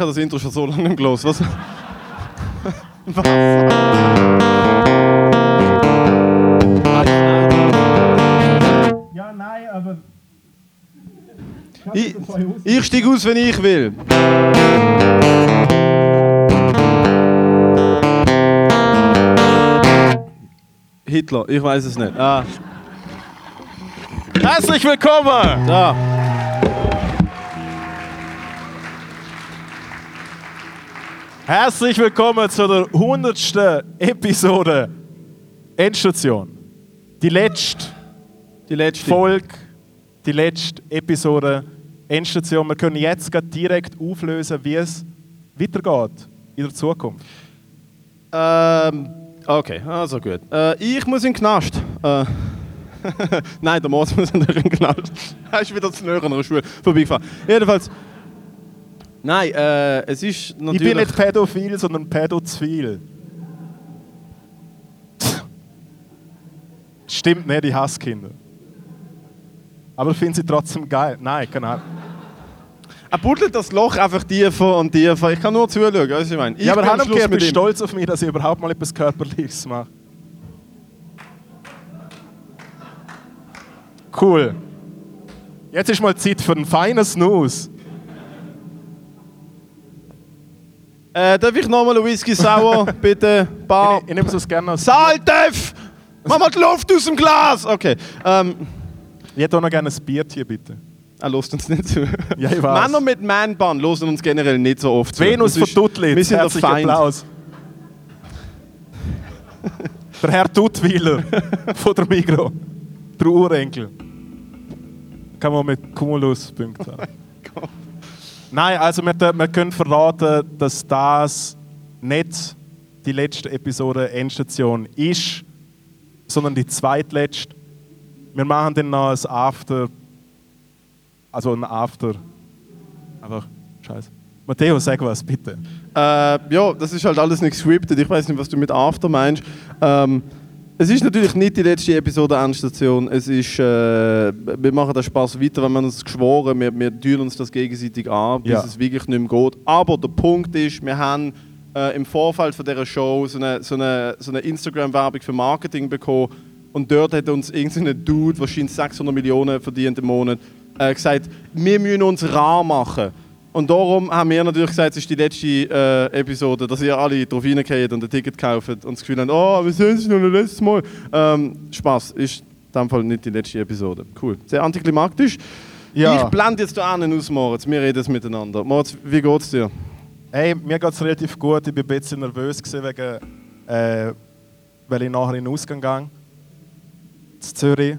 habe das Intro schon so lange nicht gelesen. Was? Was? Ja, nein, aber. Ich, ich steige aus, wenn ich will. Hitler, ich weiß es nicht. Ah. Herzlich willkommen! Da. Herzlich willkommen zu der 100. Episode Endstation. Die letzte Die letzte. Folge, die letzte Episode Endstation. Wir können jetzt direkt auflösen, wie es weitergeht in der Zukunft. Ähm, okay, also gut. Äh, ich muss in den Knast. Äh, Nein, der Moritz muss nicht in den Knast. Er ist wieder zu näher an der Schule vorbeigefahren. Jedenfalls. Nein, äh, es ist natürlich... Ich bin nicht pädophil, sondern pädozwil. Stimmt nicht, ich hasse Kinder. Aber ich finde sie trotzdem geil. Nein, keine Ahnung. Er buddelt das Loch einfach tiefer und tiefer. Ich kann nur zuschauen, weißt du, was ich meine? Ich ja, aber bin am Hand Schluss ich bin mit ihm. stolz auf mich, dass ich überhaupt mal etwas Körperliches mache. Cool. Jetzt ist mal Zeit für einen feinen Snooze. Äh, darf ich nochmal einen Whisky Sauer, bitte? Bar. Ich, ich nehme es gerne aus. Saltev! Mach mal die Luft aus dem Glas! Okay. Ähm, Ich hätte auch noch gerne ein Bier bitte. er lässt uns nicht zu. Ja, ich weiß. Männer mit Man-Bun hören uns generell nicht so oft zu. Venus von Tuttlitz. Wir sind der Herzlichen Feind. Applaus. der Herr Tuttwiler von der Migro. Der Urenkel. Kann man mit Cumulus-Punkten haben. Nein, also wir, wir können verraten, dass das nicht die letzte Episode Endstation ist, sondern die zweitletzte. Wir machen dann noch ein After. Also ein After. Einfach scheiße. Matteo, sag was, bitte. Äh, ja, das ist halt alles nicht gescriptet. Ich weiß nicht, was du mit After meinst. Ähm, es ist natürlich nicht die letzte Episode Endstation. Es ist, äh, wir machen den Spaß weiter, wenn wir uns geschworen, wir, wir tun uns das gegenseitig an, bis Ja. es wirklich nicht mehr geht. Aber der Punkt ist, wir haben äh, im Vorfeld von dieser Show so eine, so eine, so eine Instagram-Werbung für Marketing bekommen und dort hat uns irgendein Dude, wahrscheinlich 600 Millionen verdient im Monat, äh, gesagt, wir müssen uns rar machen. Und darum haben wir natürlich gesagt, es ist die letzte äh, Episode, dass ihr alle drauf reingeht und ein Ticket kauft und das Gefühl habt, oh, wir sehen uns noch ein letztes Mal. Ähm, Spaß, ist in dem Fall nicht die letzte Episode. Cool. Sehr antiklimaktisch. Ja. Ich blende jetzt da einen aus, Moritz. Wir reden jetzt miteinander. Moritz, wie geht's dir? Hey, mir geht es relativ gut. Ich war ein bisschen nervös, gewesen wegen, äh, weil ich nachher in den Ausgang gehe. In Zürich.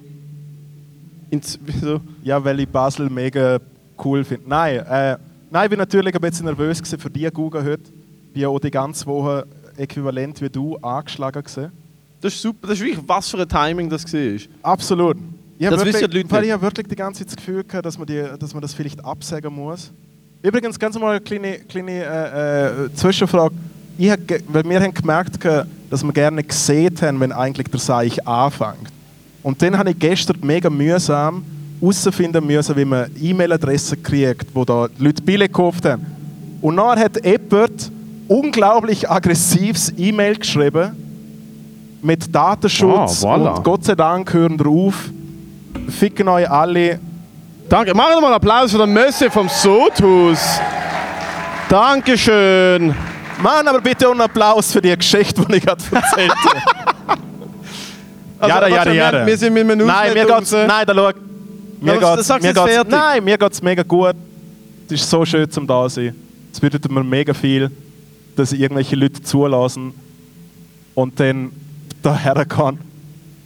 In Z- wieso? Ja, weil ich Basel mega cool finde. Nein, äh, nein, ich bin natürlich ein bisschen nervös für die Google heute. Ich bin ja auch die ganze Woche äquivalent wie du angeschlagen gewesen. Das ist super. Das ist wirklich, was für ein Timing das war. Absolut. Ich Das habe wissen wirklich, die Leute weil ich habe wirklich die ganze Zeit das Gefühl gehabt, dass man, die, dass man das vielleicht absagen muss. Übrigens, ganz mal eine kleine, kleine äh, äh, Zwischenfrage. Ich hab, weil wir haben gemerkt, dass wir gerne gesehen haben, wenn eigentlich der Seich anfängt. Und dann habe ich gestern mega mühsam herausfinden müssen, wie man E-Mail-Adressen kriegt, wo da die Leute Bille gekauft haben. Und dann hat jemand unglaublich aggressives E-Mail geschrieben mit Datenschutz Ah, voilà. und Gott sei Dank hören drauf. Ficken euch alle. Danke. Machen wir mal Applaus für den Mösse vom Sodhaus. Dankeschön. Mann, aber bitte einen Applaus für die Geschichte, die ich gerade erzählt habe. Also, Jada, warte, jada, wir- jada. Wir sind mit einem Nein, mir geht's, nein, da schau. Mir geht's, mir geht's, fertig. nein, mir geht's mega gut. Es ist so schön zum da sein. Es bedeutet mir mega viel, dass irgendwelche Leute zulassen und dann daher kann.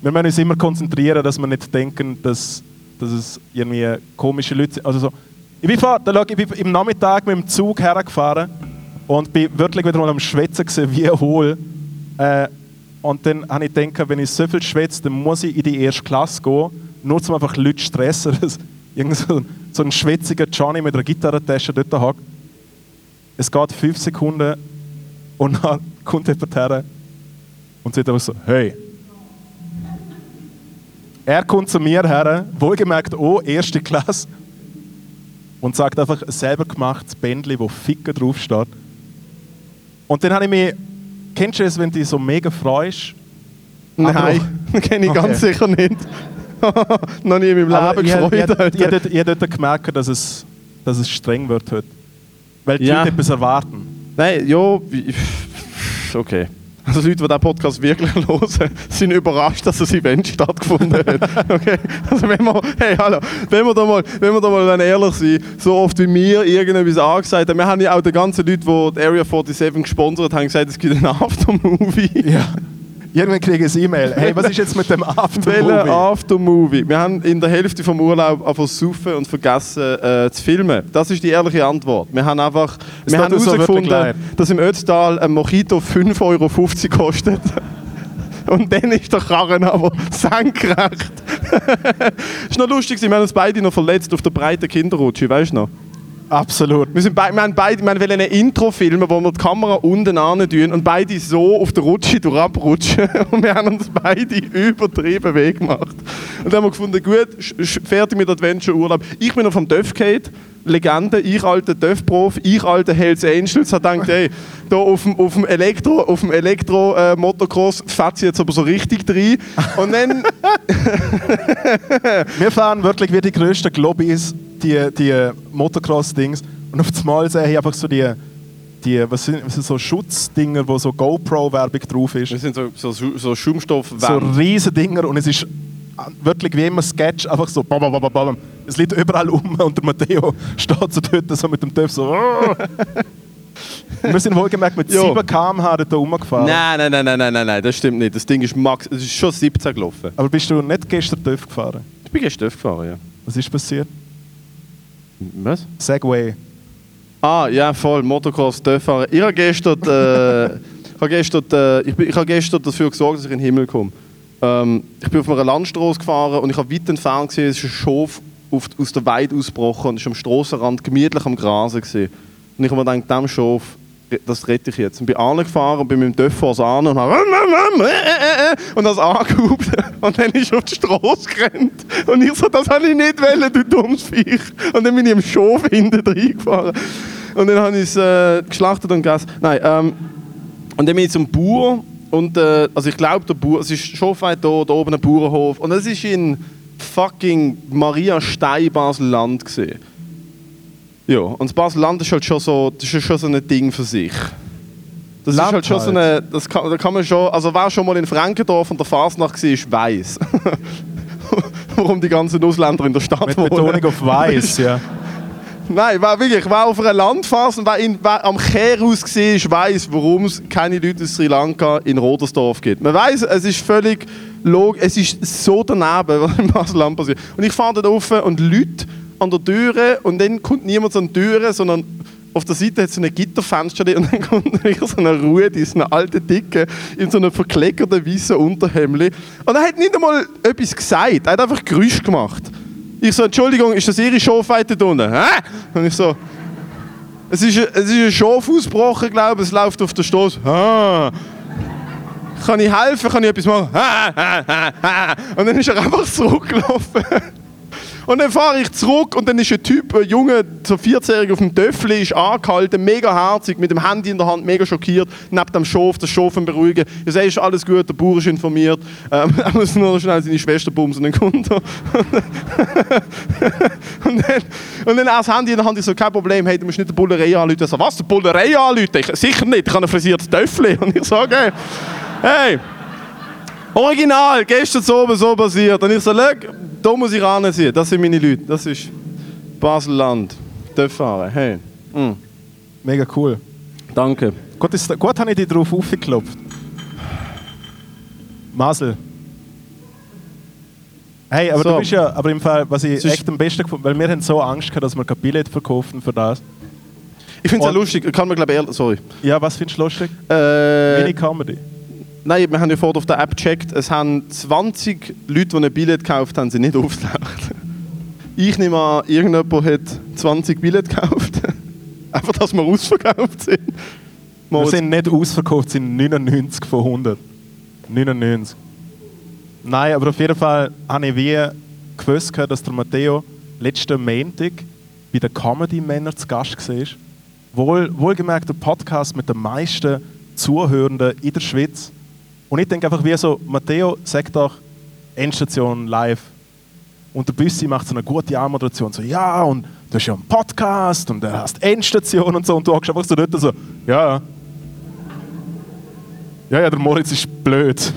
Wir müssen uns immer konzentrieren, dass wir nicht denken, dass, dass es irgendwie komische Leute sind. Also so. Ich bin, vor, da ich bin im Nachmittag mit dem Zug hergefahren und bin wirklich wieder mal am Schwätzen gewesen, wie hohl. Äh, und dann habe ich gedacht, wenn ich so viel schwätze, dann muss ich in die erste Klasse gehen, nur um einfach Leute zu stressen. dass Irgend so, ein- so ein schwätziger Johnny mit einer Gitarrentasche dort hockt. Es geht fünf Sekunden und dann kommt jemand her und sagt einfach so, hey. Er kommt zu mir her, wohlgemerkt, oh, erste Klasse. und sagt einfach ein selber gemachtes Bändchen, wo Ficken draufsteht. Und dann habe ich mich, kennst du es, wenn du dich so mega freust? Nein, kenne ich Okay. ganz sicher nicht. Noch nie in meinem Aber Leben gefreut. hab, ich ich dort gemerkt, dass es, dass es streng wird heute. Weil die Ja. Leute etwas erwarten. Nein, ja, okay. Also Leute, die diesen Podcast wirklich hören, sind überrascht, dass das Event stattgefunden hat. Okay? Also wenn wir, hey, hallo, wenn wir da mal, wenn wir da mal ehrlich sind, so oft wie wir irgendetwas angesagt haben, wir haben ja auch die ganzen Leute, die die Area 47 gesponsert haben, gesagt, es gibt einen Aftermovie. Ja. Irgendwann kriege ich ein E-Mail. Hey, was ist jetzt mit dem Aftermovie? Aftermovie? Wir haben in der Hälfte vom Urlaub einfach und vergessen äh, zu filmen. Das ist die ehrliche Antwort. Wir haben einfach Es wir haben so herausgefunden, leid. dass im Ötztal ein Mojito 5,50 Euro kostet. Und dann ist der Karren aber senkrecht. ist noch lustig, wir haben uns beide noch verletzt auf der breiten Kinderrutsche, weißt du noch? Absolut. Wir, sind beid, wir haben beide wir wollten ein Intro filmen, wo wir die Kamera unten tun und beide so auf der Rutsche durchabrutschen. Und wir haben uns beide übertrieben Weg gemacht. Und dann haben wir gefunden, gut, fertig mit Adventure-Urlaub. Ich bin noch vom Döff Gate, Legende, ich alter Döff-Prof, ich alter Hells Angels, hat gedacht, hey, da auf dem, auf dem Elektro, auf dem Elektro äh, Motocross fährt sie jetzt aber so richtig rein. Und dann, Wir fahren wirklich wie die grössten Globbies, die, die Motocross-Dings. Und auf einmal sehe ich einfach so die, die was sind, was sind so Schutzdinger, wo so GoPro-Werbung drauf ist. wir sind so, so, so Schaumstoff So riesige Dinger und es ist wirklich wie immer Sketch, einfach so bam, bam, bam, bam. Es liegt überall um und der Matteo steht so dort so mit dem Töpf so Wir sind wohlgemerkt mit Jo. 7 km/h dort rumgefahren. Nein, nein, nein, nein, nein, nein, nein, das stimmt nicht. Das Ding ist max, es ist schon 17 gelaufen. Aber bist du nicht gestern Töpf gefahren? Ich bin gestern gefahren, ja. Was ist passiert? Was? Segway. Ah, ja, voll, Motocross, fahren. Ich habe gestern, äh, ich habe gestern, äh, ich, bin, ich habe gestern dafür gesorgt, dass ich in den Himmel komme. Ähm, ich bin auf einer Landstraße gefahren und ich habe weit entfernt gesehen, es ist ein Schof auf, aus der Weide ausgebrochen und ist am Strassenrand gemütlich am Grasen gesehen. Und ich habe mir gedacht, diesem Schof, das rette ich jetzt. Und bin angefahren und bin mit dem Döffers an und habe und das angehupt. Und dann ist er auf die Straße gerannt. Und ich so, das habe ich nicht wollen, du dummes Viech. Und dann bin ich im Schof hinten reingefahren. Und dann habe ich es äh, geschlachtet und gegessen. Nein, ähm, und dann bin ich zum Bauer. Und, äh, also ich glaube, der Bauer, es ist schon weit da, da oben ein Bauernhof. Und es ist in fucking Maria Stein, Basel-Land gesehen. Ja, und das Basel-Land ist halt schon so, das ist schon so ein Ding für sich. Das Land ist halt schon so halt. eine, das kann, da kann man schon, also wer schon mal in Frankendorf und der Fasnacht war, ist weiß. Warum die ganzen Ausländer in der Stadt Mit Betonung auf weiß, ja. Nein, wer wirklich, wer auf einer Landphase und wer, in, wer am Kehrhaus gesehen ist, weiß, warum es keine Leute aus Sri Lanka in Rodersdorf gibt. Man weiß, es ist völlig logisch, es ist so daneben, was in Basel passiert. Und ich fahre dort rauf und Leute an der Türe und dann kommt niemand an die Türe, sondern auf der Seite hat so ein Gitterfenster und dann kommt wirklich so eine Rudi, so eine alte Dicke, in so einem verkleckerten weißen Unterhemd. Und er hat nicht einmal etwas gesagt, er hat einfach Geräusch gemacht. Ich so, Entschuldigung, ist das Ihre Schafweite da unten? Hä? Und ich so, es ist, es ist ein Schaf ausgebrochen, glaube ich, es läuft auf der Straße. Ah. Kann ich helfen? Kann ich etwas machen? Ah, ah, ah. Und dann ist er einfach zurückgelaufen. Und dann fahre ich zurück und dann ist ein Typ, ein Junge, so 14-jährig auf dem Töffel, ist angehalten, mega herzig, mit dem Handy in der Hand, mega schockiert, neben dem Schof, das Schof beruhigen. Ich sage, ist alles gut, der Bauer ist informiert, ähm, er muss nur schnell seine Schwester bumsen, dann kommt er. und, dann, und dann das Handy in der Hand, ich so, kein Problem, hey, du musst nicht die Bullerei anrufen. Er so, was, die Bullerei anrufen? Ich, sicher nicht, ich habe ein frisiertes Töffel. Und ich so, okay, hey, Original, gestern so oben so passiert. Und ich so, da muss ich ansehen. Das sind meine Leute. Das ist Basel-Land. Fahren. Hey. Mm. Mega cool. Danke. Gut, ist, gut habe ich dich drauf aufgeklopft. Masel. Hey, aber So. du bist ja, aber im Fall, was ich echt am besten gefunden weil wir haben so Angst gehabt, dass wir kein Billett verkaufen für das. Ich finde es ja lustig. Kann man, glaube ich, ehrlich- sorry. Ja, was findest du lustig? Äh, Mini-Comedy. Nein, wir haben ja vorher auf der App gecheckt. Es haben 20 Leute, die ein Billett gekauft haben, sie nicht aufgetaucht. Ich nehme an, irgendjemand hat 20 Billett gekauft. Einfach, dass wir ausverkauft sind. Wir sind nicht ausverkauft, sind 99 von 100. 99. Nein, aber auf jeden Fall habe ich wie gewusst, dass der Matteo letzten Montag bei den Comedy-Männern zu Gast war. Wohl, wohlgemerkt der Podcast mit den meisten Zuhörenden in der Schweiz. Und ich denke einfach wie so, Matteo, sag doch Endstation live. Und der Büssi macht so eine gute Anmoderation, so, ja, und du hast ja einen Podcast und du hast Endstation und so. Und du hockst einfach so dort so, ja, ja, ja, der Moritz ist blöd.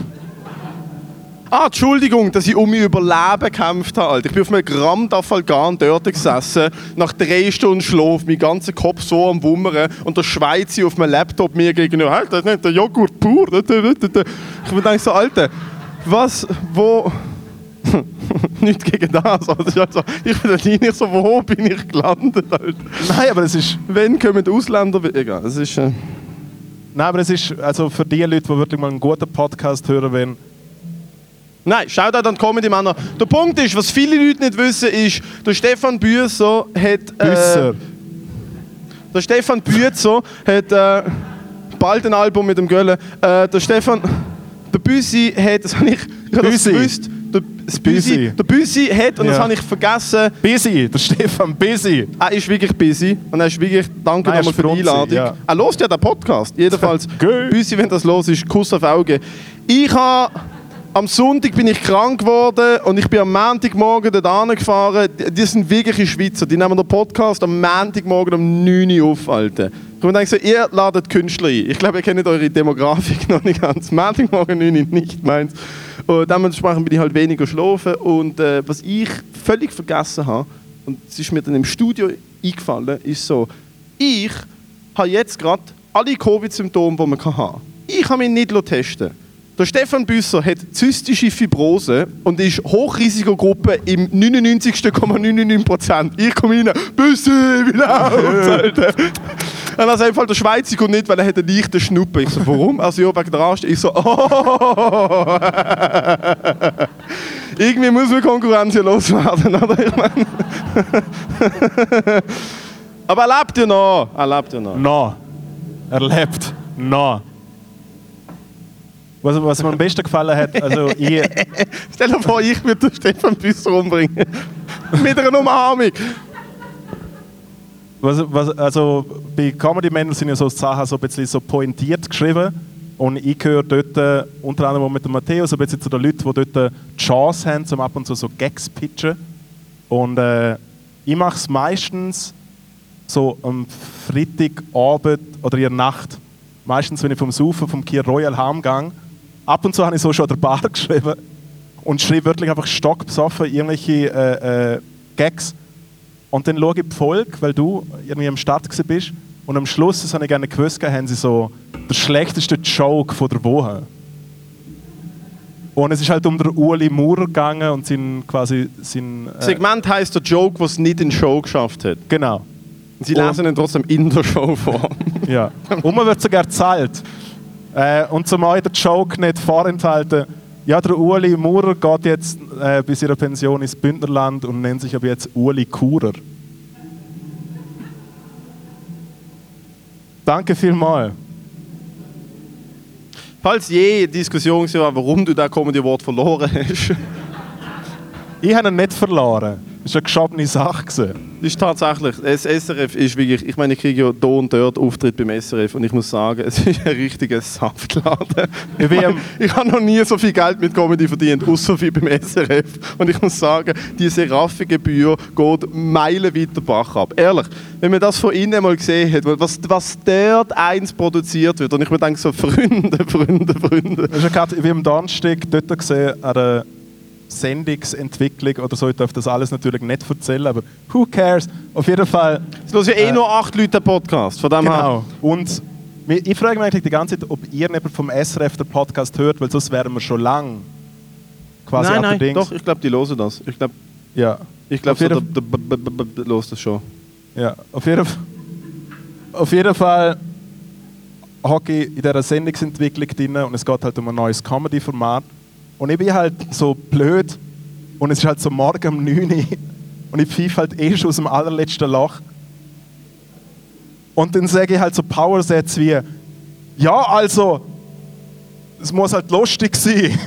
Ah, Entschuldigung, dass ich um mein Überleben gekämpft habe. Alter. Ich bin auf einem Gramm Dafalgan dort gesessen, nach drei Stunden Schlaf, mein ganzer Kopf so am Wummern und der Schweizer auf meinem Laptop mir gegenüber, halt, das ist nicht der Joghurt pur. Ich mir denke so, Alter, was, wo... nicht gegen das, aber das ist halt so, ich bin da nicht so, wo bin ich gelandet, Alter. Nein, aber es ist... Wenn kommen die Ausländer... Egal, es ist... Äh Nein, aber es ist, also für die Leute, die wirklich mal einen guten Podcast hören wollen, Nein, schaut auch an die Comedy-Männer. Der Punkt ist, was viele Leute nicht wissen, ist, der Stefan Büsser hat... Büsser. Äh, der Stefan Büsser hat äh, bald ein Album mit dem Göllen. Äh, der Stefan... Der Büsi hat... Das habe ich... das Büsi. gewusst. Der, das Büsi. Der Büsi hat, und das Ja. habe ich vergessen, Busy, der Stefan Busy. er ist wirklich busy und er ist wirklich, danke nochmal für die Einladung. ja. Er hört ja den Podcast, jedenfalls. Büsi, wenn das los ist, Kuss auf Auge. Ich habe, am Sonntag bin ich krank geworden und ich bin am Montagmorgen dort gefahren. Die- sind wirkliche Schweizer, die nehmen den Podcast am Montagmorgen um 9 Uhr auf, Alter. Ich gedacht, so, ihr ladet Künstler ein. Ich glaube, ihr kennt eure Demografik noch nicht ganz. Montagmorgen 9 Uhr nicht meins. Und dementsprechend bin ich halt weniger schlafen. Und äh, was ich völlig vergessen habe, und es ist mir dann im Studio eingefallen, ist so, ich habe jetzt gerade alle Covid-Symptome, die man haben kann. Ich habe mich nicht testen lassen. Der Stefan Büsser hat zystische Fibrose und ist Hochrisikogruppe im 99,99%. Ich komme rein, Büssi, wie Alter? Und sagt einfach der Schweizer kommt nicht, weil er hat einen leichten Schnuppen. Ich so, warum? Also ja, wegen der Arzt. Ich so, oh. Irgendwie muss man Konkurrenz ja loswerden, oder? Ich meine. Aber er lebt ja noch. Er lebt ja noch. No. Er lebt. No. Was, was mir am besten gefallen hat, also ich, Stell dir vor, ich würde Stefan Büsser umbringen. Mit einer Umarmung. was, was, also bei Comedy Männern sind ja so Sachen so ein bisschen so pointiert geschrieben. Und ich gehöre dort äh, unter anderem mit dem Matteo so ein bisschen zu den Leuten, die dort äh, die Chance haben, um ab und zu so Gags pitchen. Und äh, ich mache es meistens so am Freitagabend oder in der Nacht. Meistens, wenn ich vom Saufen vom Kier Royal heimgehe. Ab und zu habe ich so schon an der Bar geschrieben und schreibe wirklich einfach stockbesoffen irgendwelche äh, äh, Gags. Und dann schaue ich die Folge, weil du irgendwie am Start bist. Und am Schluss, das habe ich gerne gewusst, haben sie so den schlechtesten Joke von der Woche. Und es ist halt um den Uli Maurer gegangen und sein quasi sein, äh, Segment heisst der Joke, was es nicht in Show geschafft hat. genau. Und Sie lesen ihn trotzdem in der Show vor. Ja. Und man wird sogar gezahlt. Äh, und zum euch den Joke nicht vorenthalten, ja, der Uli Maurer geht jetzt äh, bis ihrer Pension ins Bündnerland und nennt sich aber jetzt Uli Kurer. Danke vielmals. Falls je Diskussion war, warum du das Comedy Award verloren hast, Ich habe ihn nicht verloren. Das war eine geschobene Sache. gewesen. Das ist tatsächlich, das SRF ist wirklich, ich meine, ich kriege ja hier und dort Auftritt beim SRF und ich muss sagen, es ist ein richtiger Saftladen. Ich am- ich habe noch nie so viel Geld mit Comedy verdient, außer wie beim SRF. Und ich muss sagen, die Seraphi-Gebühr geht meilenweit den Bach ab. Ehrlich, wenn man das von innen mal gesehen hat, was, was dort eins produziert wird, und ich mir denke so, Freunde, Freunde, Freunde. Ist ja gerade wie am Donnerstag dort gesehen, an der Sendungsentwicklung oder so. Ich darf das alles natürlich nicht erzählen, aber who cares? Auf jeden Fall. Es hören ja eh Äh, nur acht Leute den Podcast, von dem her. Genau. Und ich frage mich eigentlich die ganze Zeit, ob ihr jemand vom SRF den Podcast hört, weil sonst wären wir schon lang quasi Nein, nein, doch, ich glaube, die hören das. Ich glaube, Ja. ich glaube, so, der, hört das schon. Ja, auf jeden, auf jeden Fall hocke ich in dieser Sendungsentwicklung drin und es geht halt um ein neues Comedy-Format. Und ich bin halt so blöd und es ist halt so morgen um 9 Uhr und ich pfeife halt eh schon aus dem allerletzten Loch. Und dann sage ich halt so Powersätze wie, ja, also, es muss halt lustig sein.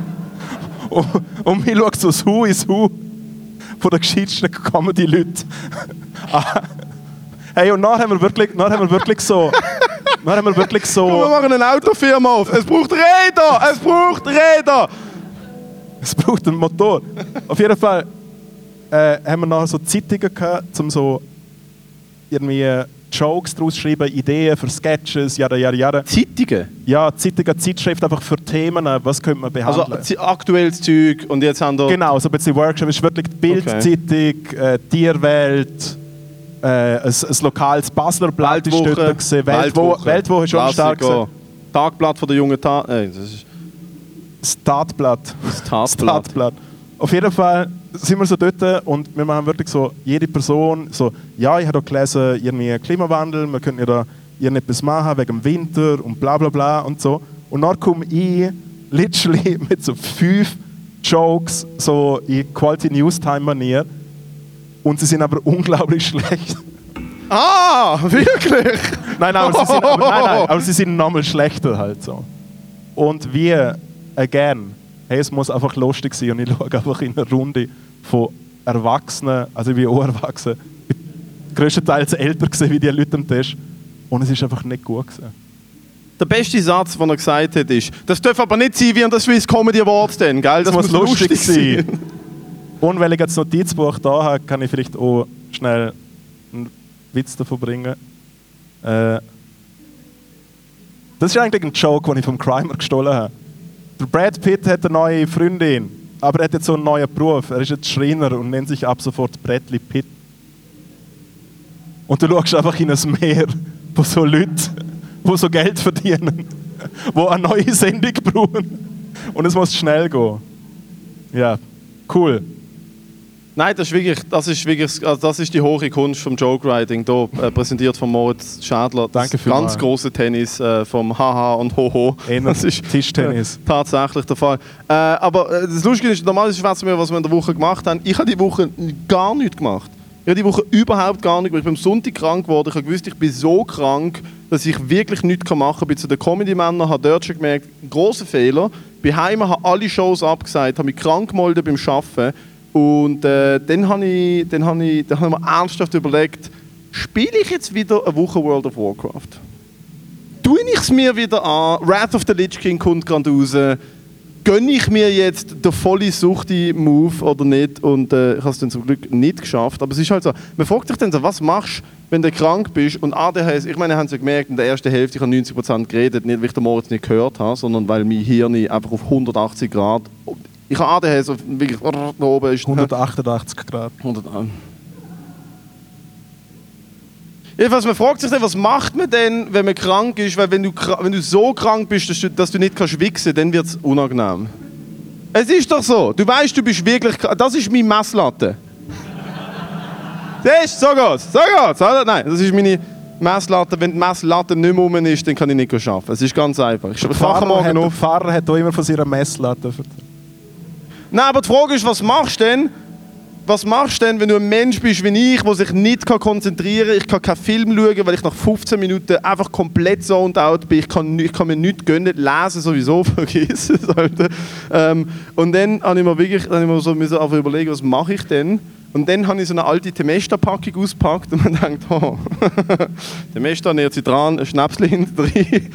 und, und mir schaut so das Hu ins Hu von den gescheitsten Comedy-Leuten. Hey, und nachher haben wir wirklich, nachher haben wir wirklich so... Dann haben wir wirklich Wir so... machen eine Autofirma auf. Es braucht Räder! Es braucht Räder! Es braucht einen Motor. Auf jeden Fall äh, haben wir nachher so Zeitungen gehabt, um so irgendwie Jokes daraus zu schreiben, Ideen für Sketches, jada, jada, jada. Zeitungen? Ja, Zeitungen, Zeitschrift einfach für Themen, was könnte man Also behandeln. zi- aktuelles Zeug und jetzt haben wir... genau, so ein bisschen Workshop. Ist wirklich die Bildzeitung, äh, Tierwelt, äh, ein, ein lokales Basler Blatt ist dort gewesen. Weltwoche, Weltwoche ist schon stark gewesen. Tagblatt von der jungen Tat... Äh, das ist Das Tatblatt. das Tatblatt. Tatblatt. Auf jeden Fall sind wir so dort und wir machen wirklich so, jede Person so, ja, ich habe da gelesen, irgendwie Klimawandel, wir könnten ja da irgendetwas machen wegen dem Winter und bla bla bla und so. Und dann komme ich literally mit so fünf Jokes so in Quality News Time Manier und sie sind aber unglaublich schlecht. Ah, wirklich? Nein, nein, aber sie sind, aber, nein, nein, aber sie sind nochmal schlechter halt so. Und wir, again, hey, es muss einfach lustig sein und ich schaue einfach in eine Runde von Erwachsenen, also bin auch erwachsen, ich bin größtenteils älter gewesen wie die Leute am Tisch und es ist einfach nicht gut gewesen. Der beste Satz, den er gesagt hat, ist, das darf aber nicht sein wie an der Swiss Comedy Awards denn, gell? Das, muss lustig sein. Und weil ich jetzt das Notizbuch da habe, kann ich vielleicht auch schnell einen Witz davon bringen. Äh, das ist eigentlich ein Joke, den ich vom Crimer gestohlen habe. Der Brad Pitt hat eine neue Freundin, aber er hat jetzt so einen neuen Beruf. Er ist jetzt Schreiner und nennt sich ab sofort Bradley Pitt. Und du schaust einfach in ein Meer von so Leuten, die so Geld verdienen, die eine neue Sendung brauchen. Und es muss schnell gehen. Ja, cool. Nein, das ist wirklich, das ist wirklich, also das ist die hohe Kunst vom Joke Writing, hier, äh, präsentiert von Moritz Schädler. Das Danke ganz vielmals. große Tennis äh, vom Haha und Hoho. Eher Das ist Tischtennis. äh, tatsächlich der Fall. Äh, aber äh, das Lustige ist, normalerweise schwätzen wir, was wir in der Woche gemacht haben. Ich habe die Woche gar nichts gemacht. Ich habe die Woche überhaupt gar nichts gemacht. Ich bin am Sonntag krank geworden. Ich habe gewusst, ich bin so krank, dass ich wirklich nichts machen kann. Ich bin zu den Comedy-Männern, habe dort schon gemerkt, großer Fehler. Bin heim, habe alle Shows abgesagt, habe mich krank gemeldet beim Arbeiten. Und äh, dann habe ich, dann habe ich, dann habe ich mir ernsthaft überlegt, spiele ich jetzt wieder eine Woche World of Warcraft? tue ich es mir wieder an, Wrath of the Lich King kommt gerade raus, gönne ich mir jetzt den volle Suchti-Move oder nicht? Und äh, ich habe es dann zum Glück nicht geschafft, aber es ist halt so, man fragt sich dann so, was machst du, wenn du krank bist? Und ADHS, ich meine, habt es ja gemerkt, in der ersten Hälfte, ich habe 90% geredet, nicht weil ich den Moritz nicht gehört habe, sondern weil mein Hirn einfach auf 180 Grad, ich habe ADHS auf wirklich da oben ist 188 Grad. 100 Arm. Jedenfalls, man fragt sich dann, was macht man denn, wenn man krank ist? Weil wenn du, wenn du so krank bist, dass du, dass du nicht kannst wichsen dann wird es unangenehm. Es ist doch so. Du weißt, du bist wirklich krank. Das ist meine Messlatte. Das ist, so geht's. So geht's. Nein, das ist meine Messlatte. Wenn die Messlatte nicht mehr rum ist, dann kann ich nicht arbeiten. Es ist ganz einfach. Ich Pfarrer morgen hat, auf. der Pfarrer hat auch immer von seiner Messlatte erzählt. Nein, aber die Frage ist, was machst du denn? Was machst du denn, wenn du ein Mensch bist wie ich, der sich nicht konzentrieren kann? Ich kann keinen Film schauen, weil ich nach 15 Minuten einfach komplett zoned out bin. Ich kann, ich kann mir nichts gönnen, lesen sowieso, vergiss es. Ähm, und dann habe ich mir wirklich dann ich mir so müssen überlegen, was mache ich denn? Und dann habe ich so eine alte Temesta-Packung ausgepackt und man denkt, oh, Temesta nähert sich dran, ein Schnäpsel hinten drin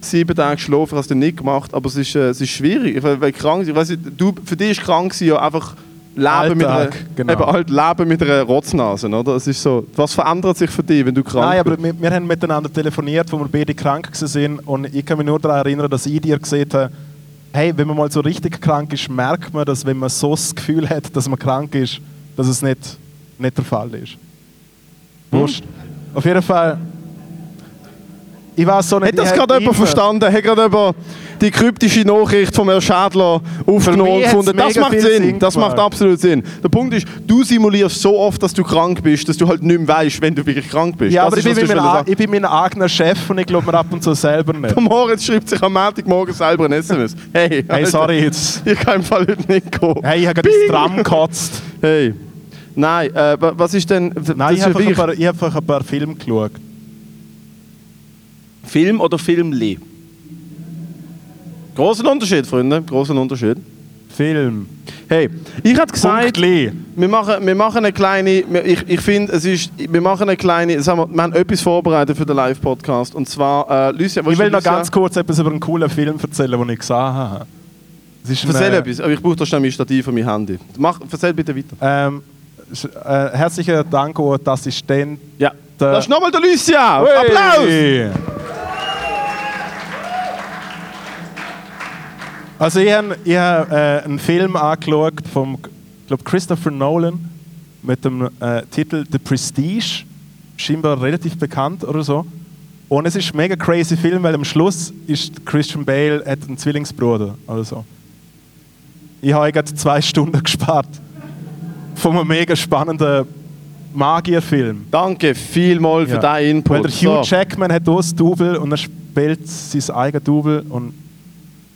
sieben Tage geschlafen, hast du nicht gemacht, aber es ist, äh, es ist schwierig, weil, weil krank ich weiss nicht, du, für dich ist krank ja einfach Leben mit, einer, genau. eben halt Leben mit einer Rotznase, oder? Es ist so, was verändert sich für dich, wenn du krank Nein, aber bist? wir, wir haben miteinander telefoniert, wo wir beide krank waren. Und ich kann mich nur daran erinnern, dass ich dir gesagt habe, hey, wenn man mal so richtig krank ist, merkt man, dass wenn man so das Gefühl hat, dass man krank ist, dass es nicht, nicht der Fall ist. Wurscht. Auf jeden Fall. Ich weiß so nicht. Hat das ich gerade jemand verstanden? Hat gerade jemand die kryptische Nachricht vom Herrn Schädler aufgenommen und gefunden? Das macht Sinn. Sinn Das macht absolut Sinn. Der Punkt ist, du simulierst so oft, dass du krank bist, dass du halt nicht mehr weißt, wenn du wirklich krank bist. Ja, Das aber ich ist, bin, was du mein, ich bin mein eigener Chef und ich glaube mir ab und zu selber nicht. Der Moritz schreibt sich am Montagmorgen selber ein SMS. Hey, Hey, sorry jetzt. Ich kann im Fall heute nicht kommen. Hey, ich habe gerade das Tram gekotzt. Hey. Nein, äh, wa- was ist denn. Nein, das ich habe einfach, ich hab einfach ein paar Filme geschaut. Film oder Filmli? Großen Unterschied, Freunde. Großen Unterschied. Film. Hey, ich hätte gesagt, Punktli. wir machen, wir machen eine kleine, wir- ich, ich finde, es ist, wir machen eine kleine, sagen wir, wir haben etwas vorbereitet für den Live-Podcast und zwar, äh, Lucia, Ich will noch ganz kurz etwas über einen coolen Film erzählen, den ich gesehen habe. Es ist ein, Erzähl äh, etwas, aber ich brauche da schnell mein Stativ von meinem Handy. Mach, erzähl bitte weiter. Ähm, äh, herzlichen Dank an die Assistent. Ja. Der- Das ist nochmal der Lucia! Applaus! Also ich habe hab, äh, einen Film angeschaut von ich glaub, Christopher Nolan mit dem äh, Titel The Prestige. Scheinbar relativ bekannt oder so. Und es ist ein mega crazy Film, weil am Schluss ist Christian Bale hat einen Zwillingsbruder oder so. Ich habe gerade zwei Stunden gespart von einem mega spannenden Magierfilm. Danke vielmals für Ja. deinen Input. Weil der Hugh. Jackman hat auch das Double und er spielt sein eigenes Double. Und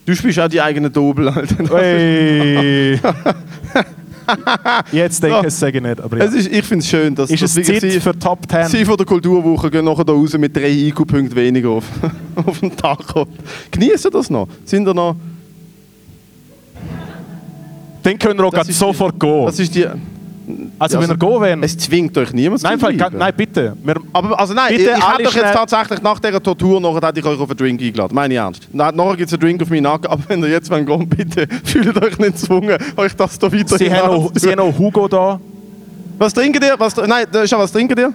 Du spielst auch die eigenen Double, Alter. Hey. Jetzt denke ich, es sage ich nicht. Aber ja. Es ist, ich finde es schön, dass ist es wirklich Zeit Sie, für Top 10? Sie von der Kulturwoche gehen nachher da raus mit drei IQ-Punkten weniger auf, auf den Tag. Genießen das noch? Sind ihr noch? Dann können wir auch Das sofort gehen. Das ist die, also, wenn also- wir gehen wollen. es zwingt euch niemand Nein, zu Fall, bleiben. nein, bitte. Wir, Aber also nein, Bitte ich, hätte euch jetzt tatsächlich nach dieser Tortur nachher hätte ich euch auf einen Drink eingeladen. Meine ich ernst. Na- Nachher gibt es einen Drink auf meinen Nacken, aber wenn ihr jetzt wollt gehen bitte fühlt euch nicht gezwungen, euch das da weiter Sie haben, auch, Sie haben auch Hugo da. Was trinken ihr? Was, nein, ja was trinken ihr?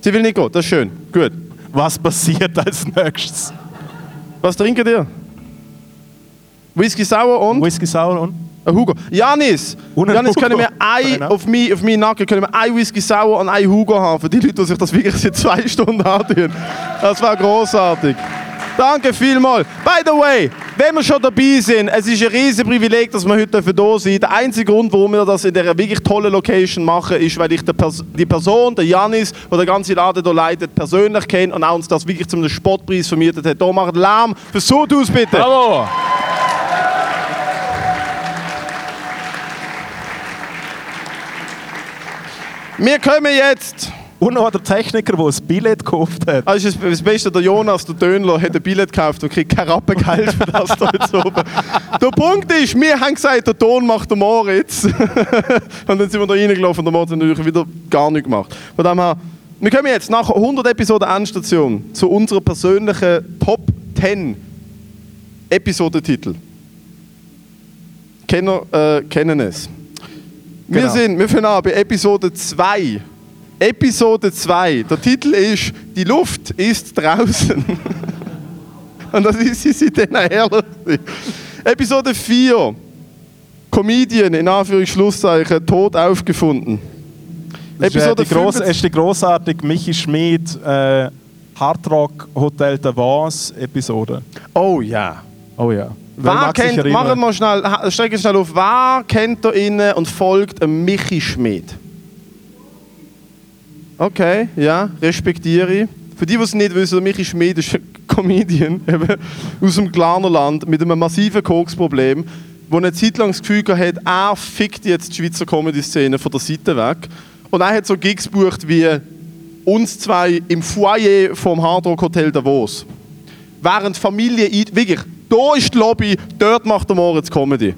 Sie will nicht gehen, das ist schön. Gut. Was passiert als nächstes? Was trinken ihr? Whisky Sauer und? Whisky Sour und? Ein Hugo. Janis! Janis, können wir ein, auf, mein, auf meinen Nacken können wir ein Whisky Sauer und ein Hugo haben, für die Leute, die sich das wirklich seit zwei Stunden antun. Das war großartig. Danke vielmals. By the way, wenn wir schon dabei sind, es ist ein riesiges Privileg, dass wir heute hier sind. Der einzige Grund, warum wir das in dieser wirklich tollen Location machen, ist, weil ich Pers die Person, der Janis, der den ganzen Laden hier leitet, persönlich kenne und auch uns das wirklich zum Spottpreis vermietet hat. Da macht Lärm für Sudus bitte. Bravo! Wir kommen jetzt. Und noch der Techniker, der ein Billett gekauft hat. Also ist das Beste, der Jonas, der Dönler, hat ein Billett gekauft und kriegt kein Rappen Geld für das da jetzt oben. Der Punkt ist, wir haben gesagt, der Ton macht der Moritz. und dann sind wir da reingelaufen und der Moritz hat natürlich wieder gar nichts gemacht. Von dem her, wir kommen jetzt nach 100 Episoden Endstation zu unserer persönlichen Top 10 Episodentitel. Kenner äh, kennen es. Wir Genau. sind, wir fangen an bei Episode 2. Episode 2. Der Titel ist Die Luft ist draußen. Und das ist sie seitdem herrlich. Episode 4. Comedian, in Anführungsschlusszeichen, tot aufgefunden. Das ist, äh, die gross, 25 es ist die grossartige Michi Schmid äh, Hardrock Hotel Davos Episode. Oh ja. Oh ja. Wer kennt, machen wir schnell, strecken schnell auf, wer kennt da innen und folgt einem Michi Schmid? Okay, ja, respektiere ich. Für die, die es nicht wissen, Michi Schmid ist ein Comedian eben, aus dem Glarnerland mit einem massiven Koksproblem, wo eine Zeit lang das Gefühl hatte, er fickt jetzt die Schweizer Comedy-Szene von der Seite weg. Und er hat so Gigs gebucht wie uns zwei im Foyer vom Hard Rock Hotel Davos. Während Familie wirklich, da ist die Lobby, dort macht der Moritz Comedy.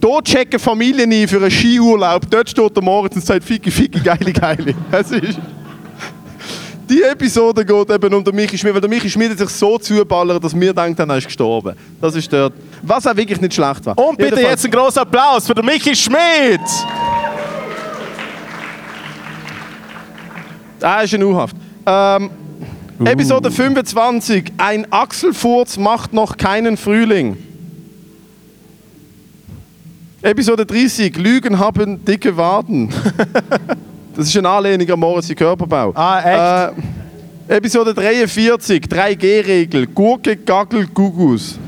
Da checken Familien ein für einen Skiurlaub, dort steht der Moritz und sagt Ficki, Ficki, geile, geile. Es ist die Episode geht eben um den Michi Schmid, weil der Michi Schmid hat sich so zuballert, dass wir denken, er ist gestorben. Das ist dort. Was auch wirklich nicht schlecht war. Und bitte Jedenfalls- jetzt einen großen Applaus für den Michi Schmid! Ah, ist in U-Haft. Ähm, Episode 25. Ein Achselfurz macht noch keinen Frühling. Episode 30. Lügen haben dicke Waden. das ist eine Anlehnung an den Körperbau. Ah, echt? Äh, Episode 43. 3G-Regel. Gurke, Gaggel, Gugus.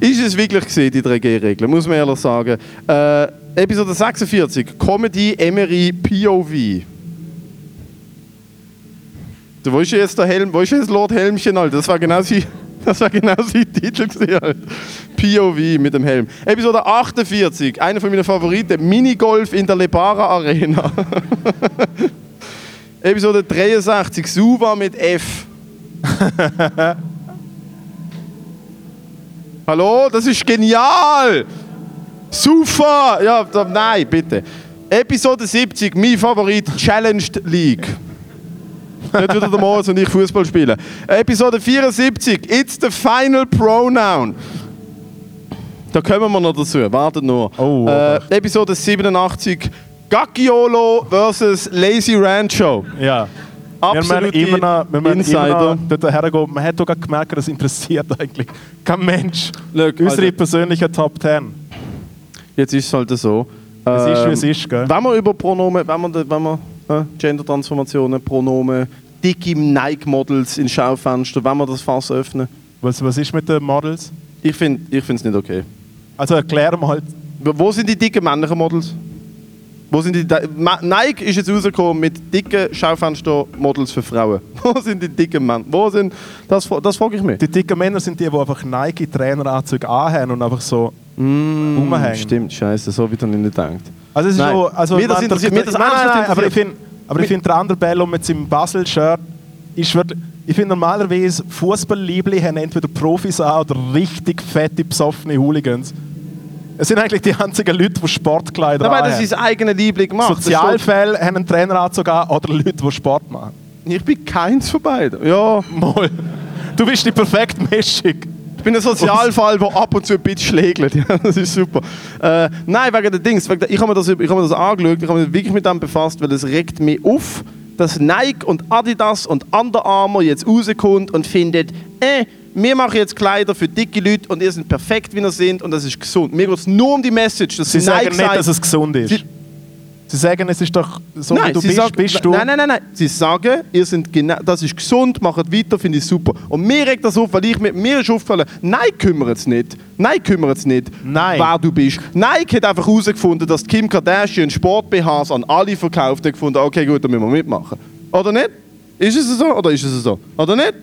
Ist es wirklich gesehen, die 3G-Regel? Muss man ehrlich sagen. Äh, Episode 46. Comedy, Emery, POV. Du, wo ist jetzt der Helm? Wo ist jetzt Lord Helmchen, Alter? Das war genau sein, das war genau sein Titel gewesen. POV mit dem Helm. Episode 48, einer von meinen Favoriten, Minigolf in der Lebara Arena. Episode 63, Suva mit F. Hallo, das ist genial! Super! Ja, nein, bitte. Episode 70, mein Favorit, Challenged League. Nicht wieder der Moritz und ich Fußball spielen. Episode 74, It's the Final Pronoun. Da kommen wir noch dazu, wartet nur. Oh, äh, Episode 87, Gacchiolo versus Lazy Rancho. Ja. Wir müssen Absolute immer noch, wir Insider. dort hergehen. Man hat gerade gemerkt, das interessiert eigentlich kein Mensch. Look, Unsere Alter, persönlichen Top 10. jetzt ist es halt so. Es ist, wie es Ähm, ist, gell? Wenn wir über Pronomen, wenn wir, wenn wir äh, Gender-Transformationen, Pronomen, dicke Nike-Models in Schaufenster, wenn wir das Fass öffnen, Was, was ist mit den Models? ich finde es nicht okay. Also erklär mal. Wo sind die dicken männlichen Models? Wo sind die, Ma- Nike ist jetzt rausgekommen mit dicken Schaufenster-Models für Frauen. Wo sind die dicken Männer? Wo sind, das, das frage ich mich. Die dicken Männer sind die, die einfach Nike-Traineranzüge anhaben und einfach so Mm, rumhängen. Stimmt, scheiße, so wie ich nicht gedacht. Also es ist Nein. so, also Mir das interessiert- mir das nein, nein, nein, aber ich finde, aber ich finde der andere Bello mit seinem Basel-Shirt ist wirklich, ich finde normalerweise Fußballliebli haben entweder Profis an oder richtig fette besoffene Hooligans. Es sind eigentlich die einzigen Leute, die Sportkleider Dabei, das anhaben. ist eigene Liebling gemacht. Das Sozialfälle haben einen Traineranzug an oder Leute, die Sport machen. Ich bin keins von beiden. Ja, Mal. Du bist die perfekte Mischung. Ich bin ein Sozialfall, der ab und zu ein bisschen schlägelt. Ja, das ist super. Äh, nein, wegen der Dings. Wegen der, ich habe mir, das- ich hab mir das angeschaut, ich habe mich wirklich mit dem befasst, weil es regt mich auf, dass Nike und Adidas und Under Armour jetzt rauskommt und findet, äh, wir machen jetzt Kleider für dicke Leute und ihr seid perfekt, wie ihr seid und das ist gesund. Mir geht es nur um die Message, dass Sie sagen Nike nicht, sagt, dass es gesund ist. Sie- Sie sagen, es ist doch so, nein, wie du bist, sagen, bist du. Nein, nein, nein, nein. Sie sagen, ihr genau, das ist gesund, macht weiter, finde ich super. Und mir regt das auf, weil ich, mir- mir ist aufgefallen, Nike kümmert es nicht. Nike kümmert es nicht, Nein. wer du bist. Nike hat einfach herausgefunden, dass Kim Kardashian Sport-BHs an alle verkauft hat, gefunden, okay, gut, dann müssen wir mitmachen. Oder nicht? Ist es so oder ist es so? Oder nicht?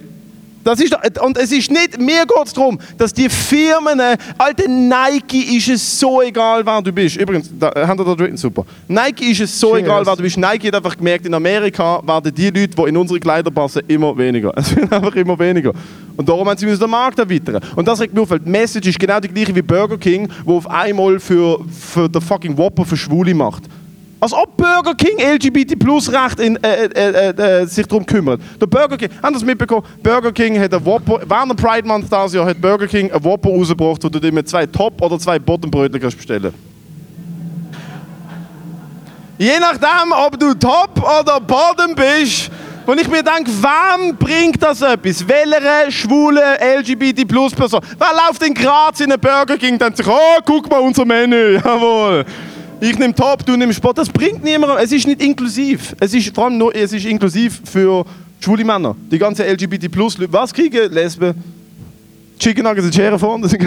Das ist, und es ist nicht, mir geht es darum, dass die Firmen, alte Nike ist es so egal, wer du bist. Übrigens, da, äh, habt ihr da drin? Super. Nike ist es so Cheers. egal, wer du bist. Nike hat einfach gemerkt, in Amerika werden die Leute, die in unsere Kleider passen, immer weniger. Es werden einfach immer weniger. Und darum haben sie müssen den Markt erweitern. Und das regt mich auf, weil die Message ist genau die gleiche wie Burger King, wo auf einmal für, für den fucking Whopper für Schwule macht. Als ob Burger King LGBT Plus Recht in, äh, äh, äh, äh, sich darum kümmert. Der Burger King, haben das mitbekommen? Burger King hat ein Whopper, während der Pride Month dieses Jahr hat Burger King ein Whopper rausgebracht, wo du dir mit zwei Top- oder zwei Bottombrötchen kannst bestellen Je nachdem, ob du Top oder Bottom bist, und ich mir denke, wem bringt das etwas? Welche schwule LGBT Plus Person? Wer läuft in Graz in einen Burger King und denkt sich, oh, guck mal unser Menü, jawohl. Ich nehme Top, du nimmst Sport. Das bringt niemandem. Es ist nicht inklusiv. Es ist vor allem nur, es ist inklusiv für schwule Männer. Die ganzen LGBT Plus Leute. Was kriegen Lesben? Chicken Nuggets und Schere vorne.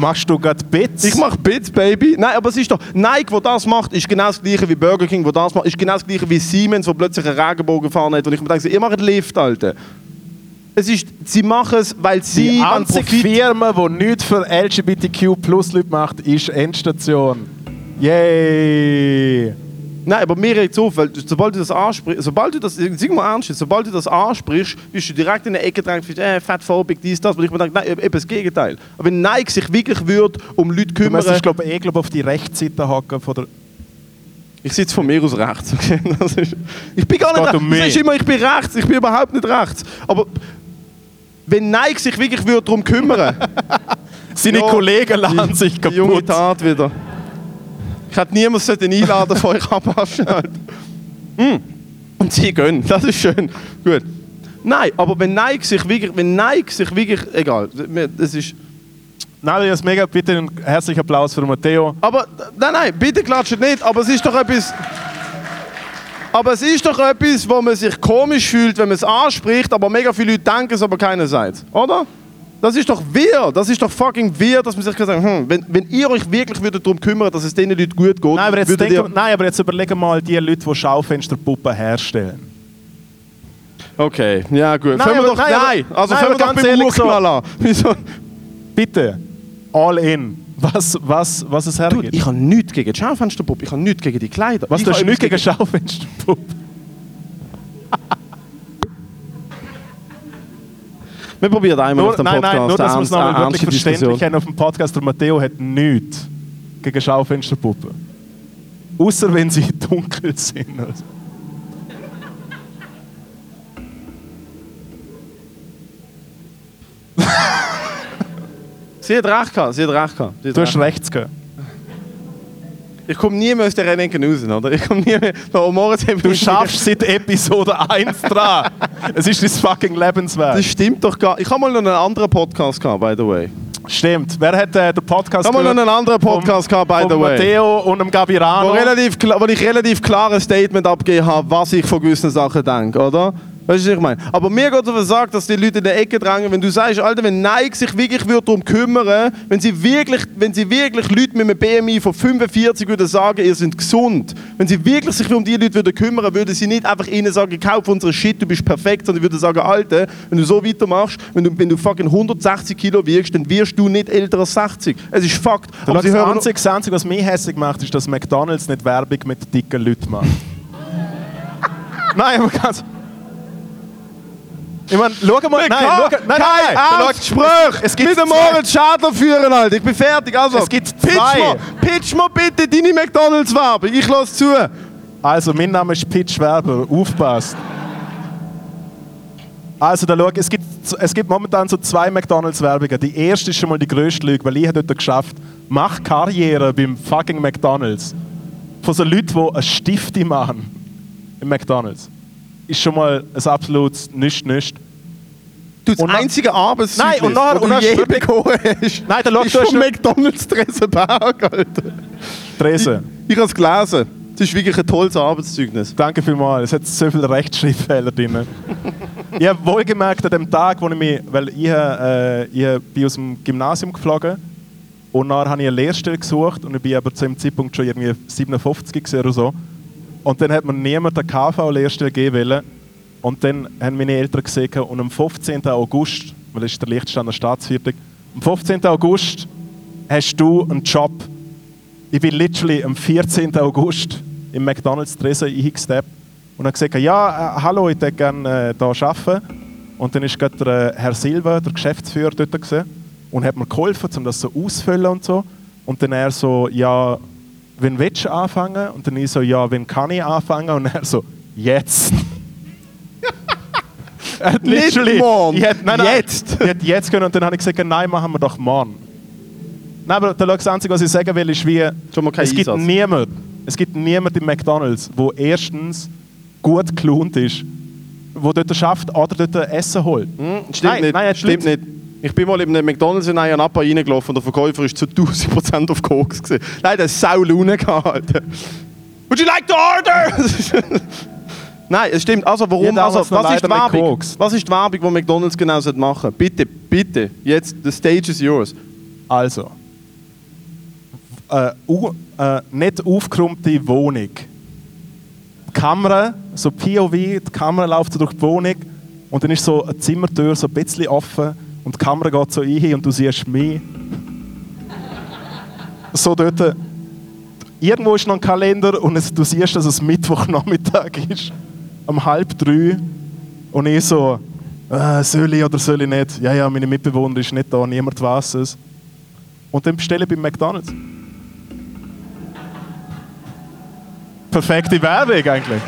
Machst du gerade Bits? Ich mach Bits, Baby. Nein, aber es ist doch, Nike, wo das macht, ist genau das gleiche wie Burger King, wo das macht, ist genau das gleiche wie Siemens, wo plötzlich einen Regenbogen gefahren hat. Und ich mir denke, ihr macht Lift, Alter. Es ist, sie machen es, weil sie die einzige. Firma, die nichts für LGBTQ plus Leute macht, ist Endstation. Yay! Nein, aber mir regt es auf, weil du- sobald du das ansprichst, sobald du das, sag mal ernst, sobald du das ansprichst, bist du direkt in eine Ecke dran, findest, äh, fettphobik, dies, das. Und ich mir denke, nein, eben das Gegenteil. Aber wenn Nike sich wirklich würde um Leute Du kümmern... müsstest, glaube ich, eh glaub, auf die Rechtsseite hacken von der. Ich sitze von mir aus rechts. Okay? Ist, ich bin gar nicht rechts. um mich. immer, ich bin rechts. Ich bin überhaupt nicht rechts. Aber wenn Nike sich wirklich würde darum kümmern Seine Ja, Kollegen laden sich die junge kaputt. Tat wieder. Ich hätte niemals sollten einladen von euch abwaschen. Mm. Und sie gehen. Das ist schön. Gut. Nein, aber wenn Nike sich wirklich, wenn Nike sich wirklich, egal, das ist. Nein, das mega bitte einen herzlichen Applaus für Matteo. Aber nein, nein, bitte klatscht nicht. Aber es ist doch etwas. Aber es ist doch etwas, wo man sich komisch fühlt, wenn man es anspricht, aber mega viele Leute denken es, aber keiner sagt. Oder? Das ist doch wir. Das ist doch fucking wir, dass man sich sagen, hm, wenn, wenn ihr euch wirklich würdet darum kümmern, dass es diesen Leuten gut geht, Nein, aber jetzt, denke, nein, aber jetzt überlege mal die Leute, die Schaufensterpuppen herstellen. Okay, ja gut. Nein, aber- doch, nein, nein, also nein, fangen wir doch beim ehrlich so- Urknall an. Wieso? Bitte, all in. Was, was, was es Dude, hergeht. ich habe nichts gegen die Schaufensterpuppe, ich habe nichts gegen die Kleider. was, ich du hast nichts gegen Schaufensterpuppen? Wir probieren einmal auf Nur, dem nein, Podcast nein, nur dass wir es nochmal wirklich verständlich haben auf dem Podcast. Der Matteo hat nichts gegen Schaufensterpuppen. Außer wenn sie dunkel sind. Also. Sie hat recht gehabt, sie hat recht gehabt. Sie hat Du hast recht. gehabt. Ich komme nie mehr aus der Rennecke raus, oder? Ich komme nie mehr... Moritz Du schaffst seit Episode 1 dran. Es ist dein fucking Lebenswerk. Das stimmt doch gar Ich habe mal noch einen anderen Podcast gehabt, by the way. Stimmt. Wer hat äh, den Podcast Ich habe mal noch einen anderen Podcast gehabt, by the way. Matteo und dem Wo, Gabirano? relativ, kla- wo ich relativ klares Statement abgegeben habe, was ich von gewissen Sachen denke, oder? Weißt du, was ich meine? Aber mir geht es auf den Sack, dass die Leute in der Ecke drängen, wenn du sagst, Alter, wenn Nike sich wirklich würde darum kümmern wenn sie wirklich, wenn sie wirklich Leute mit einem BMI von 45 würden sagen, ihr seid gesund, wenn sie wirklich sich um die Leute würden kümmern, würden sie nicht einfach ihnen sagen, kauf unsere Shit, du bist perfekt, sondern würden sagen, Alter, wenn du so weitermachst, wenn du, wenn du fucking 160 Kilo wiegst, dann wirst du nicht älter als 60. Es ist Fakt. Aber sie das Einzige, Einzige, was mich hässlich macht, ist, dass McDonalds nicht Werbung mit dicken Leuten macht. nein, aber ganz. Ich meine, schau mal. Nein, schau, nein, nein, kein nein, schau- Gespräch Es gibt mit dem Moritz Schadler führen, Alter. Ich bin fertig. Also, Es gibt pitch zwei. Mir, pitch mir bitte deine McDonalds-Werbung. Ich lasse zu. Also, mein Name ist Pitch Werber. Aufpasst. Also, da schau, es gibt, es gibt momentan so zwei McDonalds-Werbungen. Die erste ist schon mal die grösste Lüge, weil ich habe dort geschafft, mach Karriere beim fucking McDonalds. Von so Leuten, die eine Stifte machen im McDonalds. Ist schon mal ein absolutes Nicht-Nicht. Du, das Und einzige Arbeitszeugnis, Nein, und nachher- und du je bekommen hast, Nein, der ist von McDonalds Dressenberg, Alter. Tresen. Ich habe es gelesen. Das ist wirklich ein tolles Arbeitszeugnis. Danke vielmals. Es hat so viele Rechtschreibfehler drin. ich habe wohlgemerkt an dem Tag, wo ich mich, weil ich, äh, ich bin aus dem Gymnasium geflogen und dann habe ich eine Lehrstelle gesucht und ich bin aber zu dem Zeitpunkt schon irgendwie 57 gewesen oder so. Und dann hat mir niemand eine KV-Lehrstelle geben wollen. Und dann haben meine Eltern gesehen und am 15. August, weil das ist der Lichtstand der Staatsviertel, am 15. August hast du einen Job ich bin literally am 14. August im McDonalds Tresen eingesteppt und habe gesagt, ja, äh, hallo, ich würde gerne äh, hier arbeiten. Und dann gerade der äh, Herr Silva, der Geschäftsführer, dort gewesen, und hat mir geholfen, um das so auszufüllen und so. Und dann er so, ja, wenn willst du anfangen? Und dann ich so, ja, wenn kann ich anfangen? Und er so, jetzt. er hat Nicht morgen, ich hätte, nein, nein, jetzt. Ich hätte jetzt können und dann habe ich gesagt, nein, machen wir doch morgen. Nein, aber das Einzige, was ich sagen will, ist wie, es gibt Einsatz. niemand, es gibt niemand im McDonalds, wo erstens gut gelohnt ist, wo dort schafft oder dort Essen holt. Hm, stimmt Nein, nicht. nein, stimmt. nicht. Ich bin mal in einem McDonalds in einen Napa reingelaufen und der Verkäufer ist zu 1000% auf Koks. Gewesen. Nein, der hat sau Laune gehabt. Would you like to order? Nein, es stimmt. Also, warum? Also, was ist die Werbung? Was ist die Werbung, die McDonalds genau sollte machen Bitte, bitte. Jetzt, the stage is yours. Also, äh, u, äh, nicht aufgeräumte Wohnung. Die Kamera, so POV, die Kamera läuft so durch die Wohnung und dann ist so eine Zimmertür so ein bisschen offen und die Kamera geht so rein und du siehst mich. So dort. Irgendwo ist noch ein Kalender und es, du siehst, dass es Mittwochnachmittag ist. Um halb drei. Und ich so, äh, soll ich oder soll ich nicht? Ja, ja, meine Mitbewohner ist nicht da, niemand weiß es. Und dann bestelle ich bei McDonalds. Perfekte Werbung eigentlich.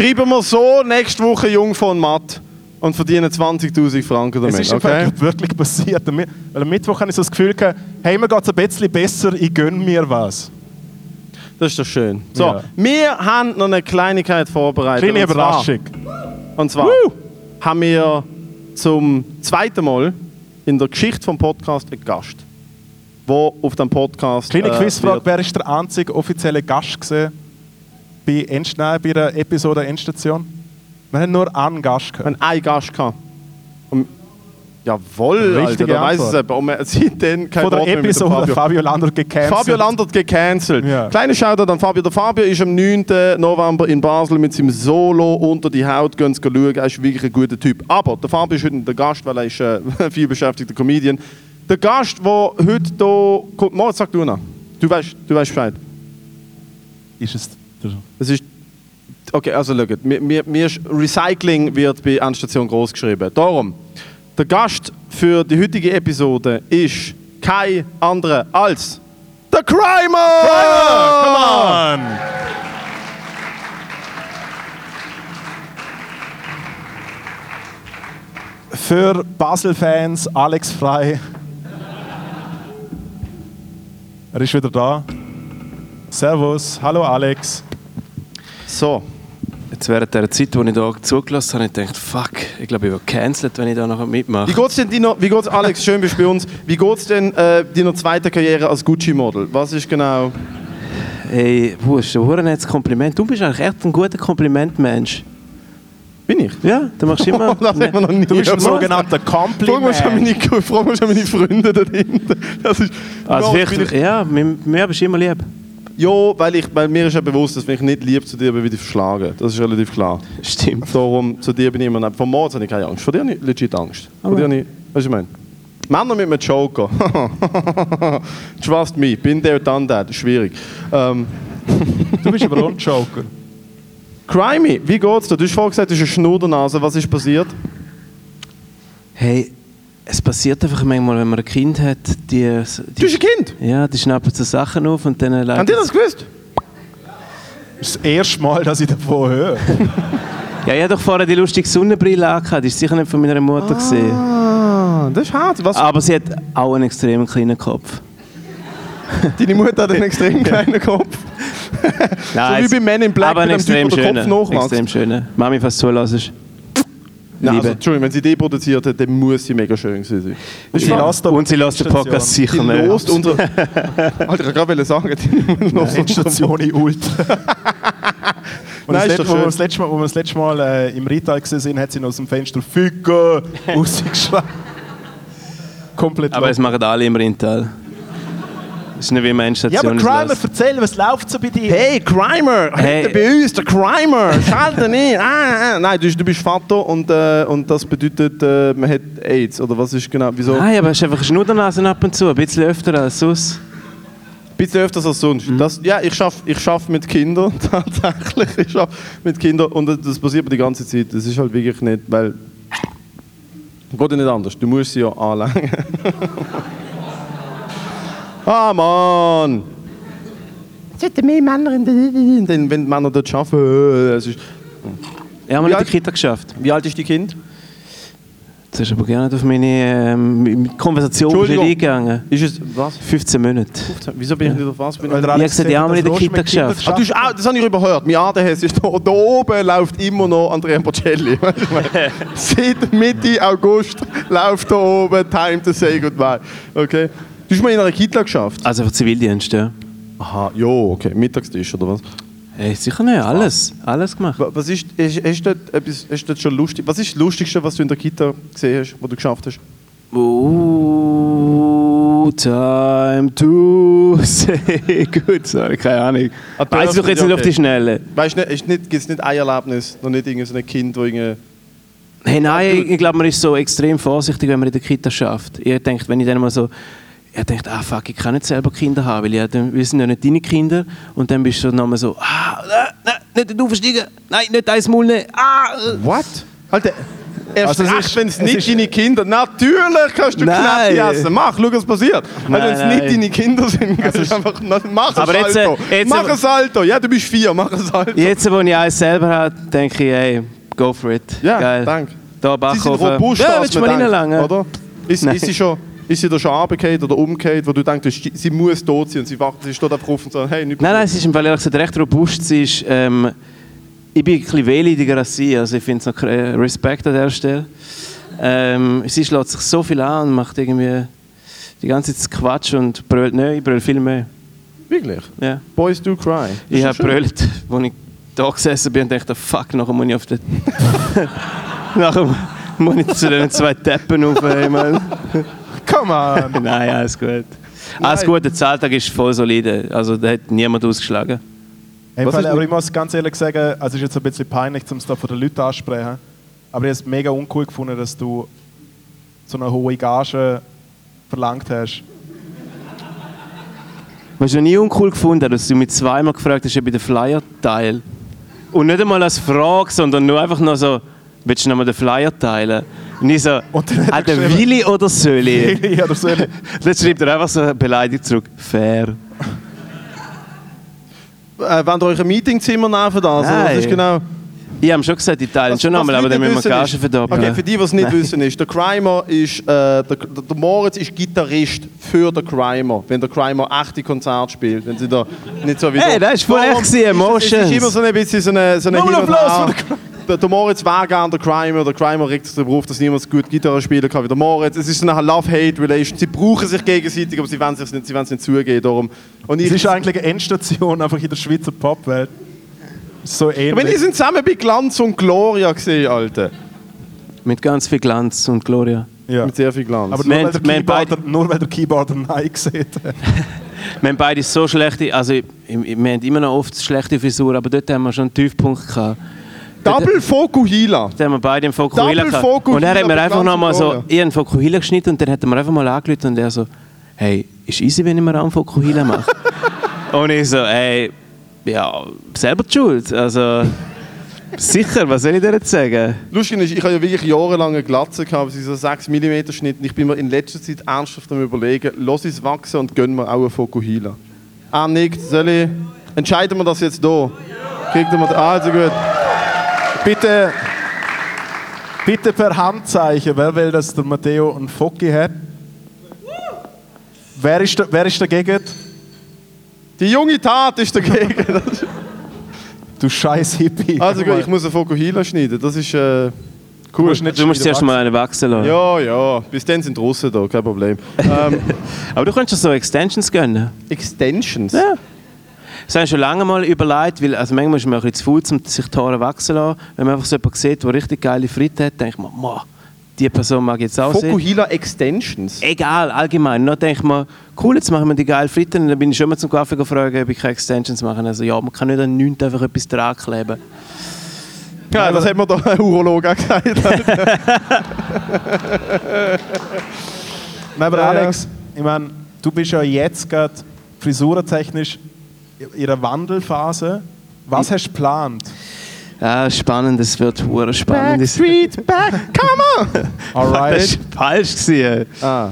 Schreiben wir so nächste Woche Jung von Matt und verdienen 20.000 Franken Es damit. ist Okay? wirklich passiert. Am Mi- Weil am Mittwoch habe ich so das Gefühl gehabt, hey, mir geht es ein bisschen besser, ich gönne mir was. Das ist doch schön. So, Ja. wir haben noch eine Kleinigkeit vorbereitet. Kleine und Überraschung. Und zwar Woo! haben wir zum zweiten Mal in der Geschichte vom Podcast einen Gast, der auf dem Podcast. Kleine äh, Quizfrage, wer ist der einzige offizielle Gast gewesen bei, End, nein, bei der Episode Endstation? Wir haben nur einen Gast Wir gehabt. haben einen Gast gehabt. Und, jawohl, Alter, Richtige da weiß es eben. Und wir seitdem kein Von der Wort Episode Fabio. Fabio Landert gecancelt. Fabio Landert gecancelt. Ja. Kleiner Shoutout an Fabio. Der Fabio ist am 9. November in Basel mit seinem Solo unter die Haut. Gehen Sie schauen, er ist wirklich ein guter Typ. Aber der Fabio ist heute der Gast, weil er ist äh, ein viel beschäftigter Comedian. Der Gast, der heute hier kommt, Moritz, sag du noch. Du weißt, du weißt Bescheid. Ist es Es ist Okay, also schaut, mir, mir, mir Recycling wird bei Anstation groß geschrieben. Darum, der Gast für die heutige Episode ist kein anderer als der Crimer! Come on! Für Basel-Fans Alex Frei. Er ist wieder da. Servus, hallo Alex. So, Jetzt während der Zeit, wo ich da zugelassen habe, habe ich gedacht, fuck, ich glaube, ich werde gecancelt, wenn ich da noch mitmache. wie geht's denn deiner, wie geht's, Alex, schön bist du bei uns, wie geht's denn äh, deiner zweiten Karriere als Gucci-Model? Was ist genau... Hey, wo ist ein Hurenetz Kompliment? Du bist eigentlich echt ein guter Komplimentmensch. Bin ich? Ja, du machst immer... Das haben wir noch nie Du bist ein sogenannter Frag mal schon Kompliment. meine, frag mal schon meine Freunde da hinten. Das ist, Also vielleicht, ich, ja, mir, mir bist du immer lieb. Ja, weil, ich, weil mir ist ja bewusst, dass wenn ich nicht lieb zu dir bin, werde ich verschlagen. Das ist relativ klar. Stimmt. Darum, zu dir bin ich immer... nicht- Von Moritz habe ich keine Angst. Vor dir habe ich legit Angst. Vor dir habe ich... Weißt du, was ich meine? Männer mit einem Joker. Trust me, bin there, done that. Schwierig. Ähm, Du bist aber auch ein Joker. Crimey, wie geht's dir? Du hast vorhin gesagt, du hast eine Schnudernase. Was ist passiert? Hey, es passiert einfach manchmal, wenn man ein Kind hat, die... Du die bist ein Kind. ja, die schnappen so Sachen auf und dann... Habt ihr das gewusst? Das ist das erste Mal, dass ich davon höre. Ja, ich hatte doch vorher die lustige Sonnenbrille angehabt. Die ist sicher nicht von meiner Mutter gesehen. Ah, das ist hart. Was? Aber sie hat auch einen extrem kleinen Kopf. Deine Mutter hat einen extrem kleinen Kopf. Nein, wie bei Men in Black aber mit Typ, extrem wo der Kopf schönen. nachwächst. Extrem schönen. Mami, falls du zulässt. Nein, also. Entschuldigung, wenn sie die produziert hat, dann muss sie mega schön gewesen sein. Sie lässt Und sie lässt den Podcast sicher nicht. lost unser... Alter, ich wollte gerade sagen, die lost unser... Endstation in Ult. Und Nein, das, ist doch letzte, wo, wir schön. das letzte Mal, wo wir das letzte Mal äh, im Rital gesehen sind, hat sie noch aus dem Fenster «Ficken!» rausgeschrien. Komplett Aber das machen alle im Rintal. Das ist nicht wie meine Ja, aber. Crimer, erzähl, was läuft so bei dir? Hey, Crimer! Hey. Bei uns, der Crimer! Schalte nicht! Ah, ah. Nein, du, du bist Vater und, äh, und das bedeutet, äh, man hat AIDS. Oder was ist genau? Wieso? Nein, aber es ist einfach eine Schnuddernasen ab und zu. Ein bisschen öfter als sonst. Ein bisschen öfter als sonst. Das, ja, ich schaffe ich schaff mit Kindern tatsächlich. Ich schaffe mit Kindern und das- das passiert mir die ganze Zeit. Das ist halt wirklich nicht, weil. Geht ja nicht anders. Du musst sie ja anlängen. ah, Mann! Es hätten mehr Männer in der. Denn wenn die Männer dort arbeiten, äh, es ist. Wie wir nicht alt- die Kita geschafft. Wie alt ist die Kind? Jetzt hast du aber gerne nicht auf meine ähm, Konversation eingegangen. Ist es. Was? 15 Monate. 15? Wieso bin ich nicht auf was? Bin ich der Ich Alex hab gesagt, wir hat, in der Kita geschafft. Ah, du hast auch, das habe ich überhört. Mein ADHS ist da, da oben läuft immer noch Andrea Bocelli. Du, ich Seit Mitte August läuft da oben Time to say goodbye. Okay? Du hast mal in einer Kita geschafft. Also für Zivildienst, ja. Aha, jo, okay. Mittagstisch oder was? Hey, sicher nicht. Alles. Alles gemacht. Wa- Was ist, hast, du dort etwas, du dort schon lustig? Was ist das Lustigste, was du in der Kita gesehen hast, was du geschafft hast? Oh, time to say good. Sorry, keine Ahnung. Ah, du Weiß hast doch jetzt ja, nicht auf okay. die Schnelle. Weißt du, nicht, gibt es nicht ein Erlebnis, noch nicht irgendein so ein Kind, wo irgendwie... Hey, nein, ich, ich glaube, man ist so extrem vorsichtig, wenn man in der Kita schafft. Ich denke, wenn ich dann mal so, ich denke, ah fuck, ich kann nicht selber Kinder haben, weil dann- wir sind ja nicht deine Kinder. Und dann bist du nochmal so, ah, nein, nein, nicht du versteigen, nein, nicht dein Maul, nicht, ah. äh. What? Alter, erst Also es wenn es nicht deine Kinder... Natürlich kannst du Nein. Knäppi essen. Mach, schau, was passiert. Also wenn es Nein, nicht nein. deine Kinder sind, es ist einfach... na, Mach ein Aber jetzt, Salto. äh, jetzt mach ein Salto. Ja, du bist vier, mach ein Salto. Jetzt, wo ich eins selber habe, denke ich, hey, go for it. Ja, Geil. danke. Da Sie sind robust, ja, willst du mal denkt, reinlangen? oder? Ist, Nein. ist, sie schon, ist sie da schon runtergefallen oder umgekehrt, wo du denkst, sie muss tot sein und sie, wacht, sie steht einfach auf und sagt, hey, nicht Nein, nein, es ist im Fall ehrlich gesagt recht robust. Sie ist, ähm, ich bin ein bisschen wehleidiger als sie, also ich finde es noch äh, Respekt an der Stelle. Ähm, sie schlägt sich so viel an und macht irgendwie die ganze Zeit Quatsch und brüllt nicht, ich brüll viel mehr. Wirklich? Ja. Boys do cry. Das Ich ist habe brüllt, als ich da gesessen bin und dachte, fuck, nachher muss ich auf den... nachher muss ich zu den zwei Teppen rauf. Mann. Come on! Nein, alles gut. Alles gut, der Zahltag ist voll solide. Also da hat niemand ausgeschlagen. Hey, Fall, aber ich muss ganz ehrlich sagen, also es ist jetzt ein bisschen peinlich, um es da von den Leuten ansprechen. Aber ich habe es mega uncool gefunden, dass du so eine hohe Gage verlangt hast. Was ich noch nie uncool gefunden habe, dass du mich zweimal gefragt hast, ob ich den Flyer teile. Und nicht einmal als Frage, sondern nur einfach nur so, willst du nochmal den Flyer teilen? Und ich so, Und dann hat er hat er Willi oder Söli? ja, das soll Dann schreibt er einfach so eine Beleidigung zurück. Fair. Äh, wollt ihr euch ein Meetingzimmer nehmen das? oder? Nein. Ist genau... Ich habe schon gesagt, ich teile ihn schon nochmal, aber dann müssen wir Gage verdoppeln. Okay, für die, die es nicht wissen, ist, der Crimer ist, äh, der, der, Moritz ist Gitarrist für den Crimer, wenn der Crimer echte Konzerte spielt, wenn sie da nicht so wie Hey, da- das ist voll echt gewesen, Es ist Emotions. immer so ein bisschen so eine, so eine und Applaus für der, der Moritz wäre gerne der Crimer, der Crimer regt sich darüber auf, dass niemand so gut Gitarre spielen kann wie der Moritz. Es ist so eine Love-Hate-Relation. Sie brauchen sich gegenseitig, aber sie wollen es nicht, sie wollen es nicht zugeben. Darum. Und Es ist eigentlich eine Endstation einfach in der Schweizer Popwelt. So ähnlich. wenn ich sind zusammen bei Glanz und Gloria gesehen, Alter. Mit ganz viel Glanz und Gloria. ja. Mit sehr viel Glanz. Aber Wir nur weil, haben- der wir Keyboarder, nur weil der Keyboarder Nein gesehen hat. Wir haben beide so schlechte, also wir haben immer noch oft schlechte Frisur, aber dort haben wir schon einen Tiefpunkt gehabt. Double Fokuhila. Da haben wir beide im Fokuhila Double gehabt. Fokuhila Und er hat mir einfach nochmal so, ich einen Fokuhila geschnitten und dann hat er mir einfach mal angelötet und er so, hey, ist easy, wenn ich mir einen Fokuhila mache? und ich so, hey, ja, selber die schuld. Also, sicher, was soll ich dir jetzt sagen? Lustig ist, ich habe ja wirklich jahrelang eine Glatze gehabt, so 6 mm Schnitt. Und ich bin mir in letzter Zeit ernsthaft am überlegen, lass es wachsen und gönn mir auch einen Fokuhila. Ah, nickt, soll ich? Entscheiden wir das jetzt hier? Kriegt wir ah, also gut. Bitte, bitte per Handzeichen, wer will, dass der Matteo einen Foki hat? Wer ist, wer ist dagegen? Die junge Tat ist dagegen. Du scheiß Hippie. Also gut, ich muss einen Fokuhila schneiden. Das ist äh, Du cool. musst nicht Du musst zuerst mal einen wachsen lassen. Ja, ja. Bis dann sind die Russen da, kein Problem. ähm, Aber du kannst dir so Extensions gönnen. Extensions. Ja. Das habe ich schon lange mal überlegt, weil also manchmal ist man ein bisschen zu faul, um sich die Haare wachsen zu lassen. Wenn man einfach so jemanden sieht, der richtig geile Fritten hat, denkt man, «Ma, die Person mag ich jetzt auch sehen. Fokuhila Extensions. Egal, allgemein. Dann denke ich mir, cool, jetzt machen wir die geile Fritten. Und dann bin ich schon mal zum Kaffee gefragt, ob ich keine Extensions machen Also ja, man kann nicht an nichts einfach etwas dran kleben. Ja, das hat mir da ein Urolog auch gesagt. Nein, aber Ja, ja. Alex, ich meine, du bist ja jetzt gerade frisurentechnisch in einer Wandelphase. Was hast du geplant? Ja, spannend, es wird hure spannend. Das Backstreet Back, come on! Alright. war falsch. Gewesen. Ah.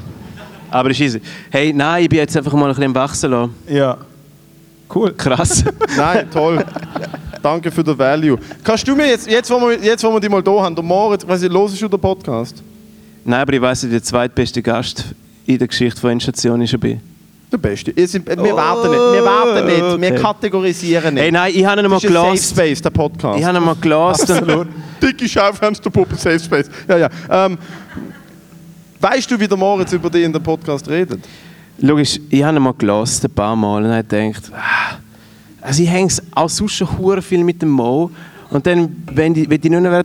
Aber ist easy. Hey, nein, ich bin jetzt einfach mal ein bisschen am wachsen lassen. ja. Cool. Krass. Nein, toll. Danke für den Value. Kannst du mir jetzt, jetzt wo wir, jetzt, wo wir die mal da haben, der Moritz, weiss ich, hörst du den Podcast? Nein, aber ich weiss, dass ich der zweitbeste Gast in der Geschichte von Endstation schon bin. Der Beste. Ihr sind, wir warten nicht, wir warten nicht, wir Okay. kategorisieren nicht. Hey, nein, ich habe ihn mal das ist ein Safe. Space, der Podcast. Ich habe ihn mal gelassen. Dicke Schaufensterpuppe, Safe Space. Ja, ja. Ähm, weißt du, wie der Moritz über dich in dem Podcast redet? Logisch, ich habe ihn mal gelassen, ein paar Mal, und habe gedacht, ah, also ich hänge auch sonst schon viel mit dem Mo. Und dann, wenn ich, wenn ich nur noch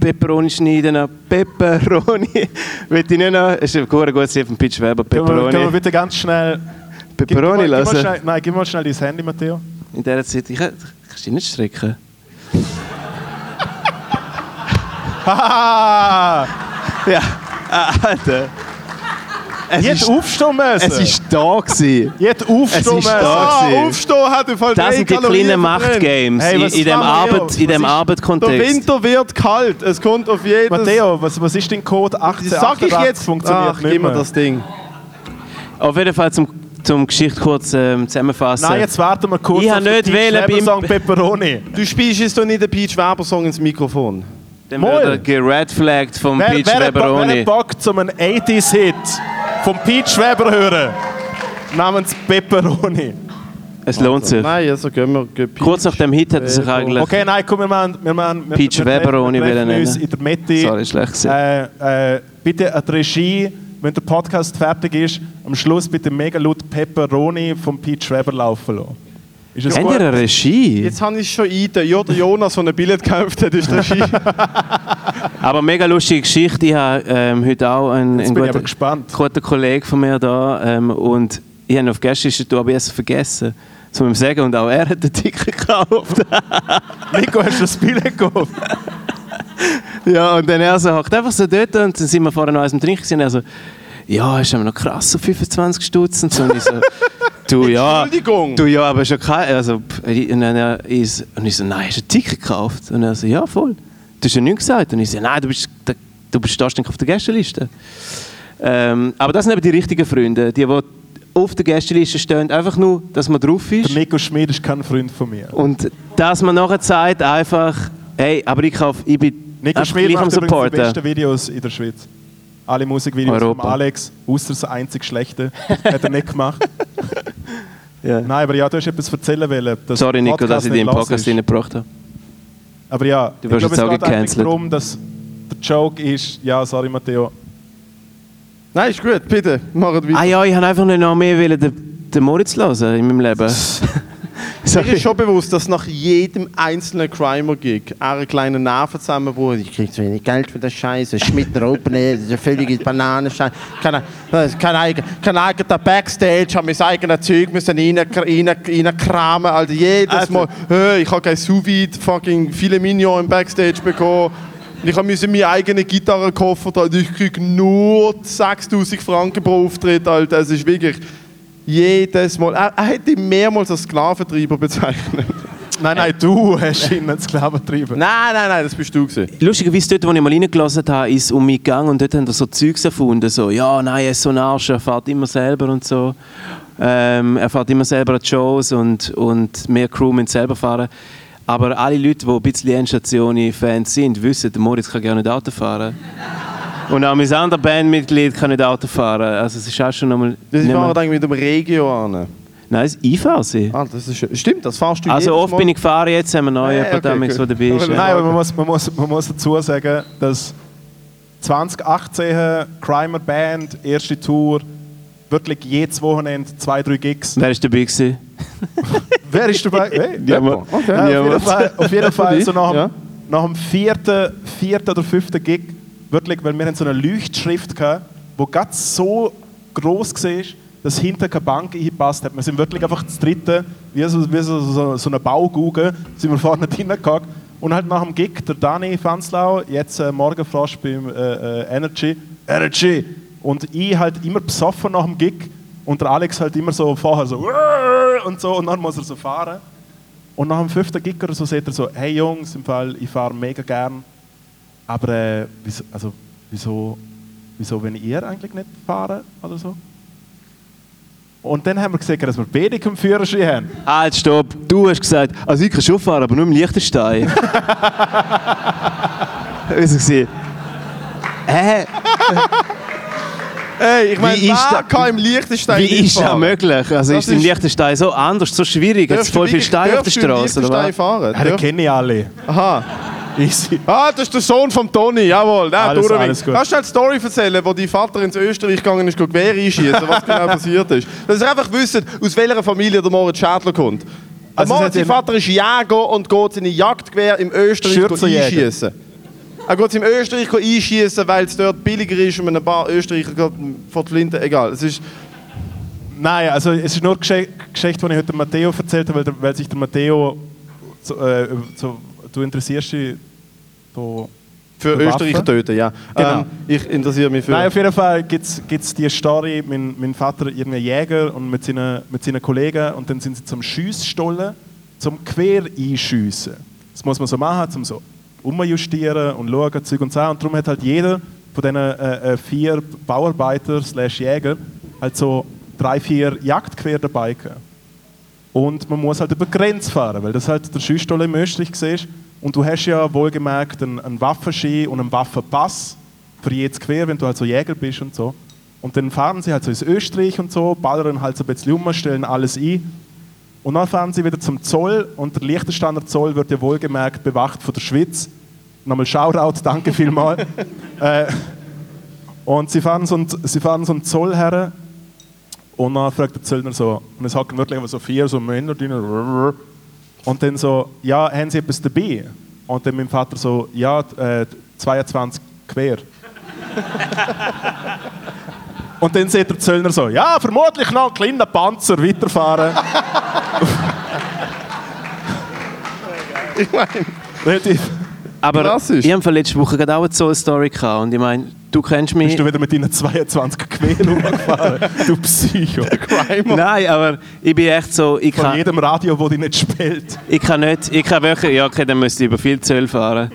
Pepperoni schneiden, dann Pepperoni, wenn ich nur noch, es ist ein von Pitch Weber, Können wir, können wir Pepperoni, bitte ganz schnell. Gib- Pepperoni gib, mal- gib mal lassen. schnell, Nein, gib mal schnell dein Handy, Matteo. In dieser Zeit, ich kann, kannst du dich nicht strecken. Ja, ah, Alter. Es hätte aufstehen müssen. es ist da gewesen. Hätte aufstehen Es ist müssen. da. Ah, aufstehen hat im Fall Das sind die Kalorien kleinen. Machtgames Hey, in, in dem? Arbeit, in dem Der. Winter wird kalt, es kommt auf jedes... Matteo, was, was ist dein Code 18? Das sag ich jetzt. Funktioniert Ach, nicht gib mir mehr. das Ding. Auf jeden Fall zum, zum Geschichte kurz ähm, zusammenfassen. Nein, jetzt warten wir kurz Ich auf hab den nicht Peach wählen Song Pepperoni. Du spielst jetzt doch nicht den Peach Weber Song ins Mikrofon. Dann Moll. wird er geredflagged vom Wer, Peach wer, wer Weberoni. hat Bock zum einen 80s-Hit vom Peach Weber hören? Namens Pepperoni. Es lohnt sich. Nein, also gehen wir... gehen Peach Kurz nach dem Hit hat er sich eigentlich... Okay, nein, komm, wir machen... Wir machen wir, Peach wir, Weberoni wir, wir wollen treffen uns nennen. in der Mitte. Sorry, schlecht gewesen. Äh, äh, bitte an die Regie, wenn der Podcast fertig ist, am Schluss bitte mega laut Pepperoni vom Peach Weber laufen lassen. Ist das Habt gut? eine Regie? Jetzt habe ich es schon ein. Ja, der Jonas, der ein Billett gekauft hat, ist der Ski. Aber mega lustige Geschichte. Ich habe ähm, heute auch einen, einen guten, gespannt. guten Kollegen von mir da ähm, und ich habe ihn auf Gästeliste aber erst vergessen. Zu ihm sagen und auch er hat den Ticket gekauft. Nico, hast du das Billett gekauft? ja, und dann er so hockt einfach so dort und dann sind wir vorher noch eins am Trinken und er so, ja, ist aber noch krass, so 25 Stutz und so. Und ich so, Du ja. Entschuldigung. Du ja, aber schon kein. Also, und, dann, er ist, und ich so, nein, hast du ein Ticket gekauft? Und er so, ja, voll. Du hast ja nichts gesagt. Und ich so, nein, du bist, du bist nicht auf der Gästeliste. Ähm, aber das sind eben die richtigen Freunde, die, die auf der Gästeliste stehen, einfach nur, dass man drauf Der ist. Nico Schmid ist kein Freund von mir. Und dass man nachher sagt, einfach, hey, aber ich, kauf, ich bin Nico einfach Schmid gleich am macht übrigens die besten Videos in der Schweiz. Alle Musikvideos von Europa. Alex, außer das einzig Schlechte, hat er nicht gemacht. Ja. Nein, aber ja, du hast etwas erzählen wollen. dass Sorry, Nico, Podcast dass ich dich im nicht Podcast reingebracht habe. Aber ja, Du ich glaube, es auch geht eigentlich gecancelt. darum, dass der Joke ist, ja, sorry Matteo, Nein, ist gut, bitte, macht weiter. Ah ja, ich habe einfach nicht noch mehr wollen, den, den Moritz hören in meinem Leben. Mir Sorry. ist schon bewusst, dass nach jedem einzelnen Crimer-Gig er einen kleinen Nervenzusammenbruch Ich kriege zu wenig Geld für das Scheiß. Schmidt Open Air, das ist eine völlige Bananenscheiß. Kein, kein, kein eigener Backstage, habe mein eigenes Zeug müssen rein, rein, reinkramen. Also jedes Alter. Mal, hey, ich habe kein sous fucking viele Minion im Backstage bekommen. Ich musste meinen eigenen Gitarrenkoffer tragen. Ich kriege nur 6000 Franken pro Auftritt. Alter. Es ist wirklich jedes Mal. Er, er hat ihn mehrmals als Sklaventreiber bezeichnet. Nein, nein, du hast ihn als Sklaven getrieben. Nein, nein, nein, das bist du gewesen. Lustigerweise dort, wo ich mal reingelassen habe, ist es um mich gegangen und dort haben wir so Zeugs erfunden, so, ja, nein, er ist so ein Arsch, er fährt immer selber und so. Ähm, er fährt immer selber an die Shows und, und mehr Crew müssen selber fahren. Aber alle Leute, die ein bisschen Endstation-Fans sind, wissen, der Moritz kann gar nicht Auto fahren. Und auch mein anderes Bandmitglied kann nicht Auto fahren. Also es ist auch schon nochmal... Das mehr- dann mit dem Regio an. Nein, fahre sie. Ah, das ist, stimmt, das fahrst du Also oft Mal. bin ich gefahren, jetzt haben wir neu Ja, jemanden, okay, der dabei ist. Aber Nein, aber man muss, man, muss, man muss dazu sagen, dass 2018 Crimer Band, erste Tour, wirklich jedes Wochenende zwei, drei Gigs. Wer war dabei? Gewesen? Wer ist dabei? Hey, Niemand. Okay. Ja, auf, jeden aber- Fall, auf jeden Fall so nach, dem- Ja. nach dem vierten, vierten oder fünften Gig, wirklich, weil wir haben so eine Leuchtschrift gehabt, die ganz so groß war, dass hinter keine Bank eingepasst hat. Wir sind wirklich einfach das dritte, wie so, wie so, so, so eine Baugugel, sind wir vorne gehockt. Und halt nach dem Gig, der Dani Fanzlau, jetzt äh, Morgenfrosch beim äh, äh, Energy, Energy. Und ich halt immer besoffen nach dem Gig und der Alex halt immer so vorher so und so und dann muss er so fahren. Und nach dem fünften Gig oder so sagt er so, hey Jungs, im Fall, ich fahre mega gern, aber äh, wieso, also, wieso, wieso, wenn ihr eigentlich nicht fahren oder so? Und dann haben wir gesagt, dass wir beide keinen Führerschein haben. Halt, stopp. Du hast gesagt, also ich kann schon fahren, aber nur im Liechtenstein. Wieso gesehen? Hä? Ey, ich meine, Wie ist wer da- kann im Liechtenstein Wie ist das möglich? Also Das ist im ist- Liechtenstein so anders, so schwierig? Hat es voll viel Stein auf der im Straße, oder Liechtenstein was? fahren? Ja, den kenne ich alle. Aha. Easy. Ah, das ist der Sohn von Toni, jawohl. Der Alles- Durwig. alles gut. Kannst du eine Story erzählen, wo dein Vater ins Österreich gegangen ist, Gewehr einschießen, was genau passiert ist? Dass ihr einfach wisst, aus welcher Familie der Moritz Schädler kommt. Der Also es Moritz, sein Vater ist Jäger und geht seine Jagdgewehr im Österreich einschießen. Er geht im Österreich einschießen, weil es dort billiger ist und ein paar Österreicher vor die Flinte. Egal. Es ist, Nein, also es ist nur eine Geschichte, die ich heute Matteo erzählt habe, weil, weil sich der Matteo, so, äh, so, du interessierst dich so für Österreich Waffen? töten, ja. Genau. Ähm, ich interessiere mich für. Nein, auf jeden Fall gibt es die Story, mein, mein Vater irgendwie Jäger und mit seinen, mit seinen Kollegen und dann sind sie zum Schiessstollen, zum Quer einschiessen. Das muss man so machen, zum so umjustieren und schauen, Zeug und Sachen. Und darum hat halt jeder von diesen äh, äh, vier Bauarbeiter slash Jäger halt so drei, vier Jagdquer dabei gehabt. Und man muss halt über die Grenze fahren, weil das halt der Schussstolle im Österreich war. Und du hast ja wohlgemerkt einen, einen Waffenschein und einen Waffenpass für jedes Quer, wenn du halt so Jäger bist und so. Und dann fahren sie halt so ins Österreich und so, ballern halt so ein bisschen um, stellen alles ein. Und dann fahren sie wieder zum Zoll und der Liechtensteiner Zoll wird ja wohlgemerkt bewacht von der Schweiz. Nochmal Shoutout, danke vielmals. äh, und sie fahren, so einen, sie fahren so einen Zoll her und dann fragt der Zöllner so, und es hocken wirklich so vier so Männer drin. Und dann so, ja, haben Sie etwas dabei? Und dann mein Vater so, ja, äh, 22 quer. und dann sieht der Zöllner so, ja, vermutlich noch ein kleiner Panzer weiterfahren. ich meine, Relativ. Aber ich habe letzte Woche gerade auch so eine Story gehabt und ich meine, du kennst mich. Bist du wieder mit deinen 22 Quälen rumgefahren? du Psycho. Grimer. Nein, aber ich bin echt so, ich Von kann, jedem Radio, das dich nicht spielt. ich kann nicht, ich kann wirklich, ja okay, dann müsste ich über viel Zöll fahren.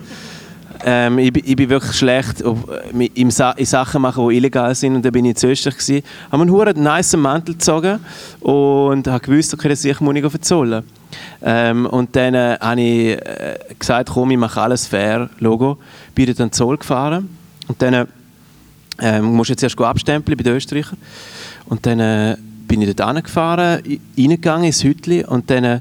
Ähm, ich, bin- ich bin wirklich schlecht auf, äh, in, Sa in Sachen machen, die illegal sind. Und da bin ich in Österreich. gewesen. Habe einen nice Mantel gezogen und habe gewusst, okay, dass ich muss ich verzollen. Ähm, und dann äh, habe ich äh, gesagt, komm, ich mache alles fair, Logo. Bin dann Zoll gefahren. Und dann äh, ähm, musst jetzt erst abstempeln bei den Österreichern. Und dann äh, bin ich dort hingefahren, reingegangen ins Hütli und dann äh,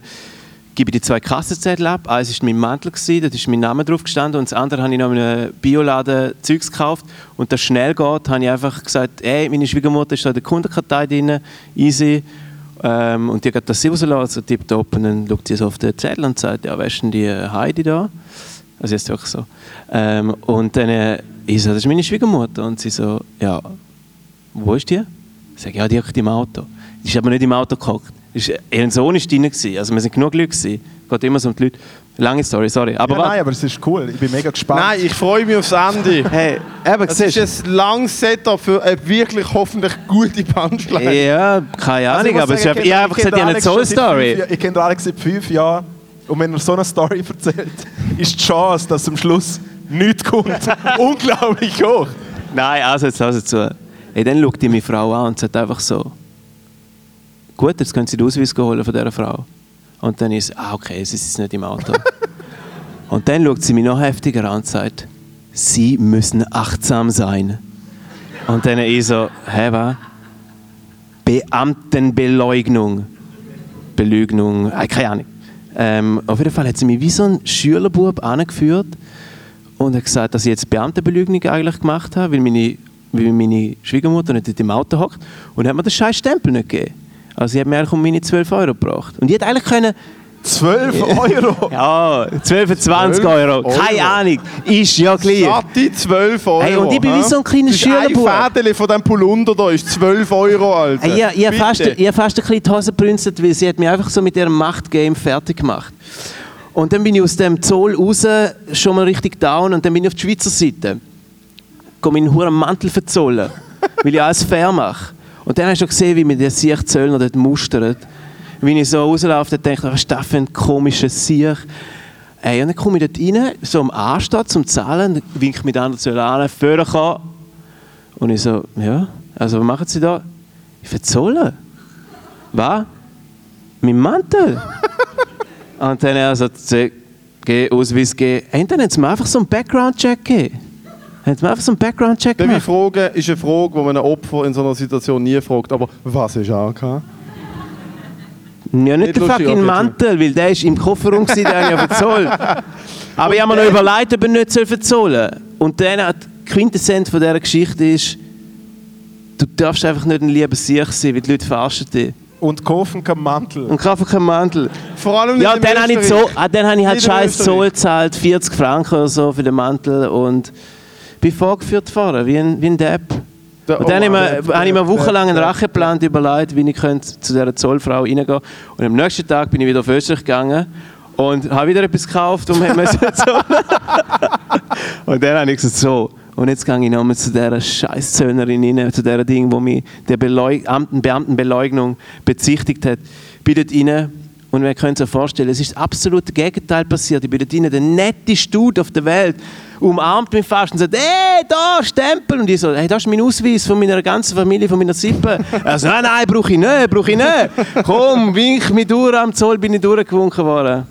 gebe ich die zwei Kassenzettel ab. Eins war mein Mantel, dort ist mein Name drauf gestanden und das andere habe ich noch in einem Bioladen Zeugs gekauft. Und das schnell geht, habe ich einfach gesagt, ey, meine Schwiegermutter ist da in der Kundenkartei drin, easy. Ähm, und die hat das rausgelassen, also tipptopp. Und dann schaut sie so auf den Zettel und sagt, ja, wer ist denn die Heidi da? Also jetzt wirklich so. Ähm, und dann äh, ich so, das ist meine Schwiegermutter. Und sie so, ja, wo ist die? Ich sage, ja, die hockt im Auto. Die ist aber nicht im Auto gehockt. Ist- Ihr Sohn war drin. gewesen. Also wir sind genug Leute. gewesen. Geht immer so um die Leute. Lange Story, sorry. Aber ja, was- nein, aber es ist cool. Ich bin mega gespannt. Nein, ich freue mich aufs Ende. Hey, eben, Das ist ein langes Setup für eine wirklich hoffentlich gute Punchline. Ja, keine Also Ahnung, muss aber es ist sagen, einfach, ich habe einfach gesagt, ich habe eine Jahren- Ich kenne Alex seit fünf Jahren und wenn er so eine Story erzählt, ist die Chance, dass am Schluss nichts kommt, unglaublich hoch. Nein, also jetzt lass es zu. Hey, dann schaut die meine Frau an und sagt einfach so, gut, jetzt können Sie den Ausweis holen von dieser Frau. Und dann ist ah okay, sie ist nicht im Auto. und dann schaut sie mich noch heftiger an und sagt, Sie müssen achtsam sein. Und dann ich so, hä, was? Beamtenbeleugnung. Beleugnung, äh, keine Ahnung. Ähm, auf jeden Fall hat sie mich wie so ein Schülerbub angeführt und hat gesagt, dass ich jetzt Beamtenbeleugnung eigentlich gemacht habe, weil meine, weil meine Schwiegermutter nicht im Auto hockt und hat mir den scheiß Stempel nicht gegeben. Also sie hat mir eigentlich um meine 12 Euro gebracht. Und ich hätte eigentlich können, 12 Euro! ja, 12, 20 12 Euro, keine. Ahnung, ist ja gleich. Satte 12 Euro. Hey, und ich bin wie so ein kleiner Das ist Schülerbub. Ein Fädeli von diesem Polunder da ist 12 Euro, Alter. Ich, ich, habe fast, ich hab fast ein bisschen die Hose gebrünzelt, weil sie hat mich einfach so mit ihrem Machtgame fertig gemacht. Und dann bin ich aus dem Zoll raus, schon mal richtig down, und dann bin ich auf die Schweizer Seite. Gehe meinen huren Mantel verzollen, weil ich alles fair mache. Und dann hast du gesehen, wie mir der Siech Zöllner dort mustert. Wie ich so rauslaufe, dann denke ich, was ist das für ein komischer Siech. Ey, und dann komme ich dort rein, so am Anstehen zum Zahlen, dann winkt mich der andere Zöllner an, «Föhren kann!» Und ich so, ja, also was machen Sie da? Ich verzollen. Was? Mein Mantel? und dann er so, «Zeh, geh, Ausweis geben. Und dann haben sie mir einfach so einen Background-Check gegeben. Haben sie mir einfach so einen Background-Check Darf ich gemacht. fragen, ist eine Frage, die man ein Opfer in so einer Situation nie fragt, aber was ist AK? Ja, nicht Nicht der fucking Mantel, weil der ist im Kofferraum, gewesen, den habe ich ja verzollt. Aber ich habe mir noch überlegt, ob er nicht verzollen soll. Und dann hat die Quintessenz von dieser Geschichte ist, du darfst einfach nicht ein lieber Sieg sein, weil die Leute verarschen dich. Und kaufen keinen Mantel. Und kaufen keinen Mantel. Vor allem nicht Ja, dann habe ich, so, ah, dann habe ich halt scheiß. Zoll gezahlt, 40 Franken oder so für den Mantel und bin vorgeführt worden, wie ein, wie ein Depp. Der- Und dann oh, habe ich mir, habe ich mir einen Racheplan überlegt, wie ich könnte zu dieser Zollfrau reingehen Und am nächsten Tag bin ich wieder auf Österreich gegangen und habe wieder etwas gekauft und zahlen. Und dann habe ich gesagt, so, und jetzt gehe ich nochmal zu dieser scheiß Zöllnerin rein, zu dieser Ding, wo mich der Beleug Amten Beamtenbeleugnung bezichtigt hat. Dort rein und wir können sich vorstellen, es ist das absolute Gegenteil passiert. Ich bin dort rein, der netteste Dude auf der Welt, umarmt mich fast und sagt, hey, da, Stempel. Und ich so, hey, das ist mein Ausweis von meiner ganzen Familie, von meiner Sippe. Er so, nein, nein, brauche ich nicht, brauche ich nicht. Komm, wink mich durch, am Zoll bin ich durchgewunken worden.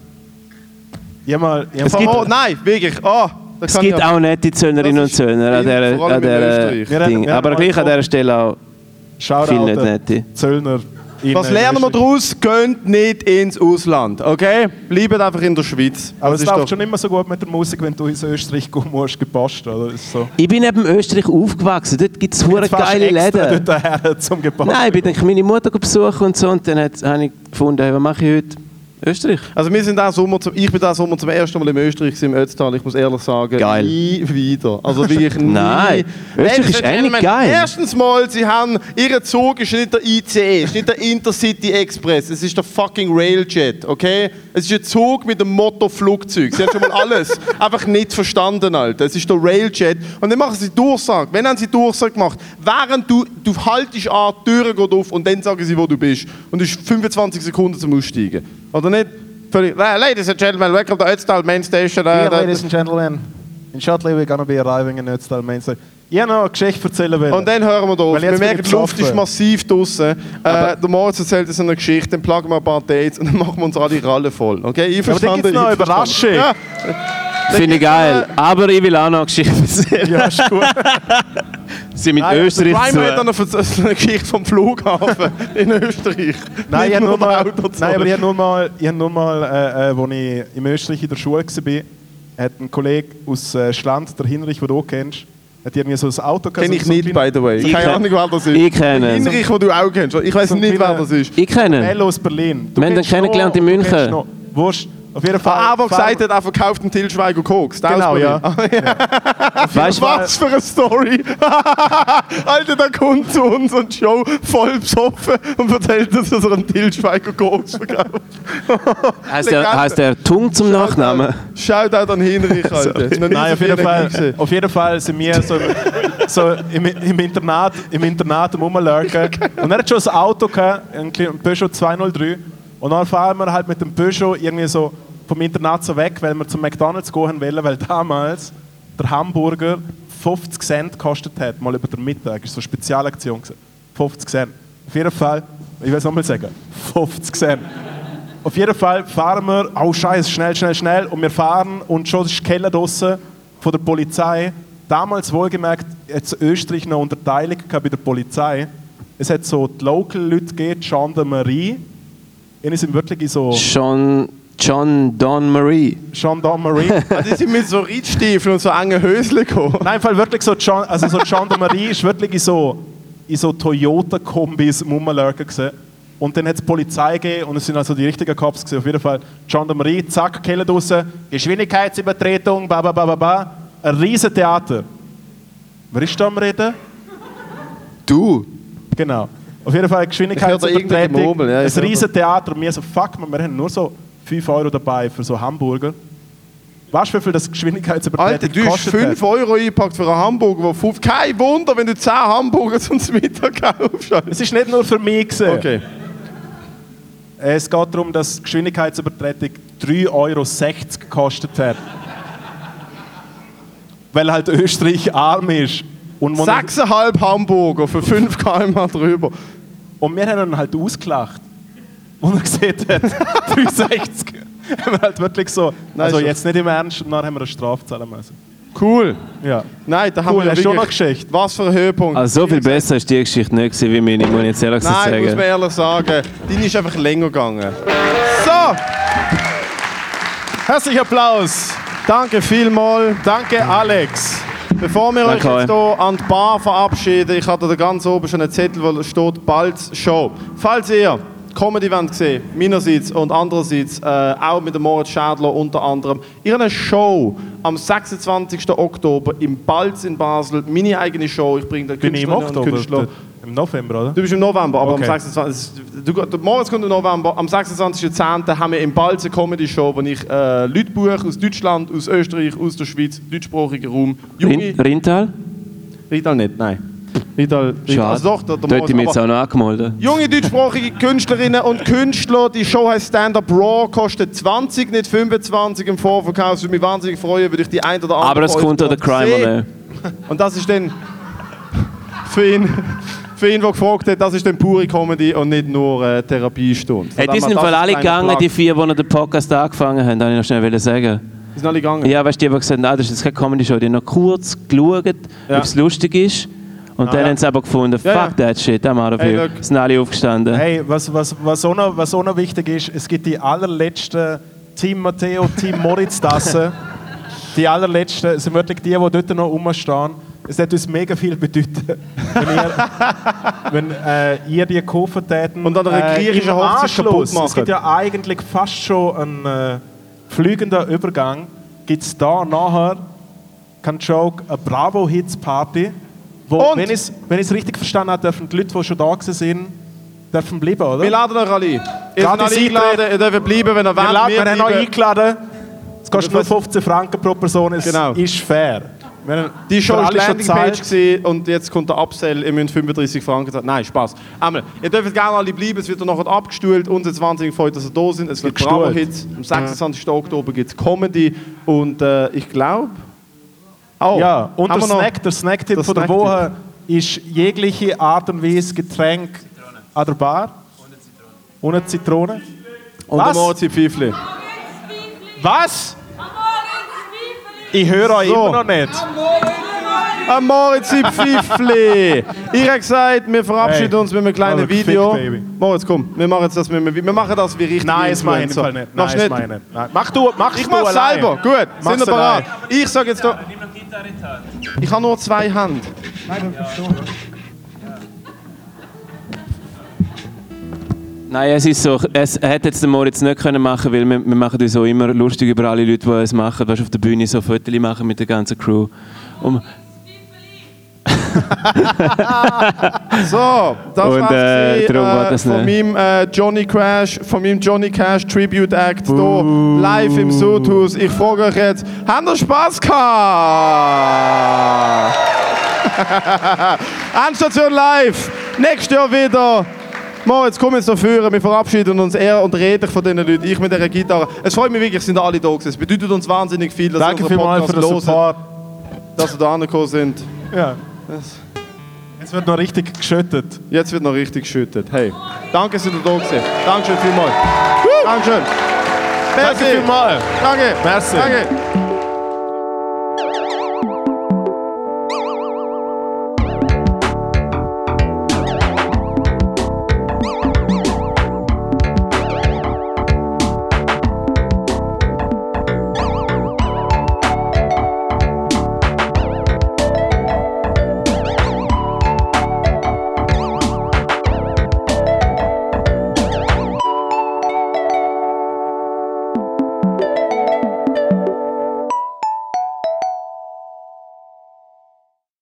Hab mal, Es mal- gibt- Oh, nein, wirklich. Oh, Es gibt auch nette Zöllnerinnen und Zöllner an dieser, an dieser haben- Ding. Aber gleich an dieser Stelle auch Shoutout viel nicht nette. Zöllner. In Was lernen wir daraus? Geht nicht ins Ausland, okay? Bleibt einfach in der Schweiz. Aber Das es ist läuft doch- schon immer so gut mit der Musik, wenn du in Österreich gehen musst, gepasst, oder? So. Ich bin neben Österreich aufgewachsen. Dort gibt es hure geile extra Läden. dort her, zum gepasst. Nein, ich bin dann meine Mutter besuchen und so. Und dann hat- habe ich gefunden, hey, was mache ich heute? Österreich. Also wir sind auch Sommer zum, ich bin da Sommer zum ersten Mal im Österreich im Ötztal. Ich muss ehrlich sagen, Geil. nie wieder. Also wirklich nie. Nein, Österreich ist eigentlich geil. Erstens mal, sie haben, ihr Zug ist nicht der ICE, ist nicht der Intercity Express, es ist der fucking Railjet, okay? Es ist ein Zug mit dem Motto Flugzeug. Sie haben schon mal alles einfach nicht verstanden, Alter. Es ist der Railjet. Und dann machen sie Durchsage. Wenn haben sie Durchsage gemacht? Während du, du haltest an, die Tür geht auf und dann sagen sie, wo du bist. Und es ist 25 Sekunden zum Aussteigen. Oder nicht? Ladies and Gentlemen, welcome to Ötztal Main Station. Dear Äh, da- ladies and gentlemen, in shortly we're gonna be arriving in Ötztal Main Station. Ich habe noch eine Geschichte erzählen wollen. Und dann hören wir auf. Weil Wir merken, die Luft ist massiv draußen. Äh, der Moritz erzählt uns eine Geschichte, dann plagen wir ein paar Dates und dann machen wir uns alle Ralle voll. Okay, aber dann gibt es noch eine Überraschung. Ja, Finde ich geil. Aber ich will auch noch eine Geschichte erzählen. Ja, ist gut. Sie mit Nein, Österreich Prime hat dann eine Geschichte vom Flughafen in Österreich. Nein, Nicht ich habe nur mal, Auto zu nein, aber ich habe nur mal, ich habe nur mal äh, äh, als ich in Österreich in der Schule war, hat ein Kollege aus äh, Schland, der Hinrich, den du auch kennst, hat irgendwie so ein Auto gehabt. Kenn ich so nicht, by the way. Ich Keine Ahnung, wer das ist. Ich kenne ihn. Hinrich, den du auch kennst. Ich weiß So nicht, wer das ist. Ich kenne ihn. Mello aus Berlin. Du Wir haben ihn kennengelernt noch- in München. noch. Auf jeden Fall. Ah, aber gesagt hat, er verkauft einen Til Schweiger Koks. Der Genau, aus ja. Berlin. Weißt du, Was für eine Story! Alter, der kommt zu uns und Show voll besoffen und erzählt uns, dass er einen Til Schweiger Koks verkauft. heißt der, heißt der Tung zum Nachnamen? Schaut auch an Hinrich, Alter. Nein, auf jeden, Fall, auf jeden Fall sind wir so, so im, im Internat, im Internat Rumlurken. Und er hat schon ein Auto gehabt, ein Peugeot 203. Und dann fahren wir halt mit dem Peugeot irgendwie so vom Internat so weg, weil wir zum McDonalds gehen wollen, weil damals der Hamburger 50 Cent gekostet hat, mal über den Mittag. Das war so eine Spezialaktion. gewesen. 50 Cent. Auf jeden Fall, ich will es nochmal sagen, 50 Cent. Auf jeden Fall fahren wir, oh Scheiße, schnell, schnell, schnell. Und wir fahren und schon ist die Keller draussen von der Polizei. Damals wohlgemerkt, jetzt Österreich noch Unterteilung bei der Polizei. Es hat so die Local-Leute gegeben, die Gendarmerie. Ihnen sind wirklich so John, John Don Marie. Gendarmerie. Ah, Die sind mit so Reitstiefeln und so engen Höschen gekommen. Nein, Fall wirklich so, Gen also so die Gendarmerie ist wirklich in so, in so Toyota-Kombis Rumlurken gewesen. Und dann hat es Polizei gegeben und es sind also die richtigen Cops gewesen. Auf jeden Fall Gendarmerie, zack, Keller draussen, Geschwindigkeitsübertretung, ba ba ba ba ba. Ein riesen Theater. Wer ist da am Reden? Du? Genau. Auf jeden Fall Geschwindigkeitsübertretung. Ja, ein riesen Theater. Und wir so, fuck, man, wir haben nur so 5 Euro dabei für so Hamburger. Weißt du, wie viel das Geschwindigkeitsübertretung Alter, du hast gekostet 5 hat? Euro eingepackt für einen Hamburger, wo 5... Kein Wunder, wenn du 10 Hamburger zum Mittag kaufst. Es ist nicht nur für mich gewesen. Okay. Es geht darum, dass Geschwindigkeitsübertretung 3,60 Euro gekostet hat. Weil halt Österreich arm ist. Und, wo- 6,5 Hamburger für 5 km drüber. und wir haben ihn halt ausgelacht. Und er gesehen hat, 3,60. haben wir halt wirklich so, Nein, also schon. jetzt nicht im Ernst, und dann haben wir eine Strafe zahlen müssen. Cool. Ja. Nein, da haben Cool, wir du wirklich... noch Geschichte? Was für ein Höhepunkt. Also so viel besser ist die Geschichte nicht gewesen, wie meine, muss ich jetzt ehrlich gesagt Nein, muss man sagen. ehrlich sagen. Deine ist einfach länger gegangen. So, Herzlichen Applaus. danke vielmals. Danke, Alex. Bevor wir euch Danke jetzt hier an die Bar verabschieden, ich hatte da ganz oben schon einen Zettel, wo steht «Bald Show». Falls ihr Comedy wollt sehen meinerseits und andererseits äh, auch mit dem Moritz Schädler unter anderem, ihr habt eine Show am 26. Oktober im Balz in Basel, meine eigene Show, ich bringe da Bin ich im Künstlerinnen und Oktober? Künstler. Im November, oder? Du bist im November, aber Okay. am 26. Du, der Moritz kommt im November. Am 26.10. haben wir im Balz eine Comedy-Show, wo ich äh, Leute buche aus Deutschland, aus Österreich, aus der Schweiz, deutschsprachiger Raum. Junge, Rin- Rintal? Rital nicht, nein. Rital, Rital. Schade. Also doch, der, der Dort hätte ich mich jetzt auch noch angemeldet. Junge deutschsprachige Künstlerinnen und Künstler, die Show heißt Stand-Up Raw, kostet 20, nicht 25 im Vorverkauf. Es würde mich wahnsinnig freuen, würde ich die ein oder andere Aber euch kommt auch der Crime. Und das ist dann für ihn, für ihn, der gefragt hat, das ist dann pure Comedy und nicht nur äh, Therapiestunde. Hey, die sind im Fall das alle gegangen, die vier, die den Podcast angefangen haben, wollte ich noch schnell sagen. Die sind alle gegangen? Ja, weißt du, die haben gesagt, nein, das ist jetzt keine Comedy-Show. Die haben noch kurz geschaut, Ja. ob es lustig ist. Und dann ja. haben sie aber gefunden, fuck Ja, ja. that shit, das machen wir Hey, dafür. look. sind alle aufgestanden. Hey, was, was, was, auch noch, was auch noch wichtig ist, es gibt die allerletzten Team Matteo, Team Moritz Tassen. Die allerletzten sind wirklich die, die dort noch rumstehen. es hat uns mega viel bedeuten, wenn ihr, wenn, äh, ihr die gekauft hätten. Und an einer griechischen im Hochzeit kaputt machen. Es gibt ja eigentlich fast schon einen äh, fliegenden Übergang. Gibt es da nachher, kein Joke, eine Bravo-Hits-Party, wo, Und? wenn ich es richtig verstanden habe, dürfen die Leute, die schon da sind, dürfen bleiben, oder? Wir laden euch alle. Ihr seid Gratis alle eingeladen, ihr dürft bleiben, wenn ihr wir, wollt. laden, wir haben euch eingeladen. Es kostet nur Was- 15 Franken pro Person, es Genau. ist fair. Die Show war Landingpage und jetzt kommt der Upsell, ihr müsst 35 Franken zahlen. Nein, Spaß. Einmal, ihr dürft gerne alle bleiben, es wird dann nachher abgestuhlt. Uns ist wahnsinnig freut, dass ihr da sind. Es gibt. Bravo-Hits. Am 26. Oktober gibt es Comedy und äh, ich glaube... Oh, Ja, und der Snack, der Snacktipp von der. Woche ist jegliche Art und Weise Getränk an der Bar. Ohne Zitrone. Und Was? der Moritz Pfeifli. Was? Ich höre euch So. immer noch nicht. Ein Moritz Pfeifli. Ich habe gesagt, wir verabschieden Hey. uns mit einem kleinen Also, Video. Baby. Moritz, komm, wir machen jetzt das mit einem Vi- Wir machen das wie richtig. Nein, das meine ich im Fall nicht. Nein, Machst das nicht? meine ich nicht. Nein. Mach du, machst Ich du mach's allein. selber. Gut, Mach's sind wir bereit. allein. Ich sage jetzt da. Ich habe nur zwei Hände. Nein, es ist so, es hätte jetzt den Moritz nicht können machen, weil wir, wir machen uns auch immer lustig über alle Leute, die es machen, weißt, auf der Bühne so Fotos machen mit der ganzen Crew. Und, So, das Und, war's äh, darum war äh, das von nicht. meinem äh, Johnny Crash, von meinem Johnny Cash Tribute Act hier live im Sudhaus. Ich frage euch jetzt, habt ihr Spaß gehabt? Endstation live, nächstes Jahr wieder. Komm jetzt noch führen. Wir verabschieden uns eher und reden von diesen Leuten. Ich mit dieser Gitarre. Es freut mich wirklich, sind alle da gewesen. Es bedeutet uns wahnsinnig viel, dass Danke ihr unseren vielmals für den Podcast hören, Support. dass ihr da angekommen sind. Ja. Jetzt wird noch richtig geschüttet. Jetzt wird noch richtig geschüttet. Hey, danke, dass ihr da gewesen. Dankeschön vielmals. Dankeschön. Danke Merci. vielmals. Danke. Merci. Danke.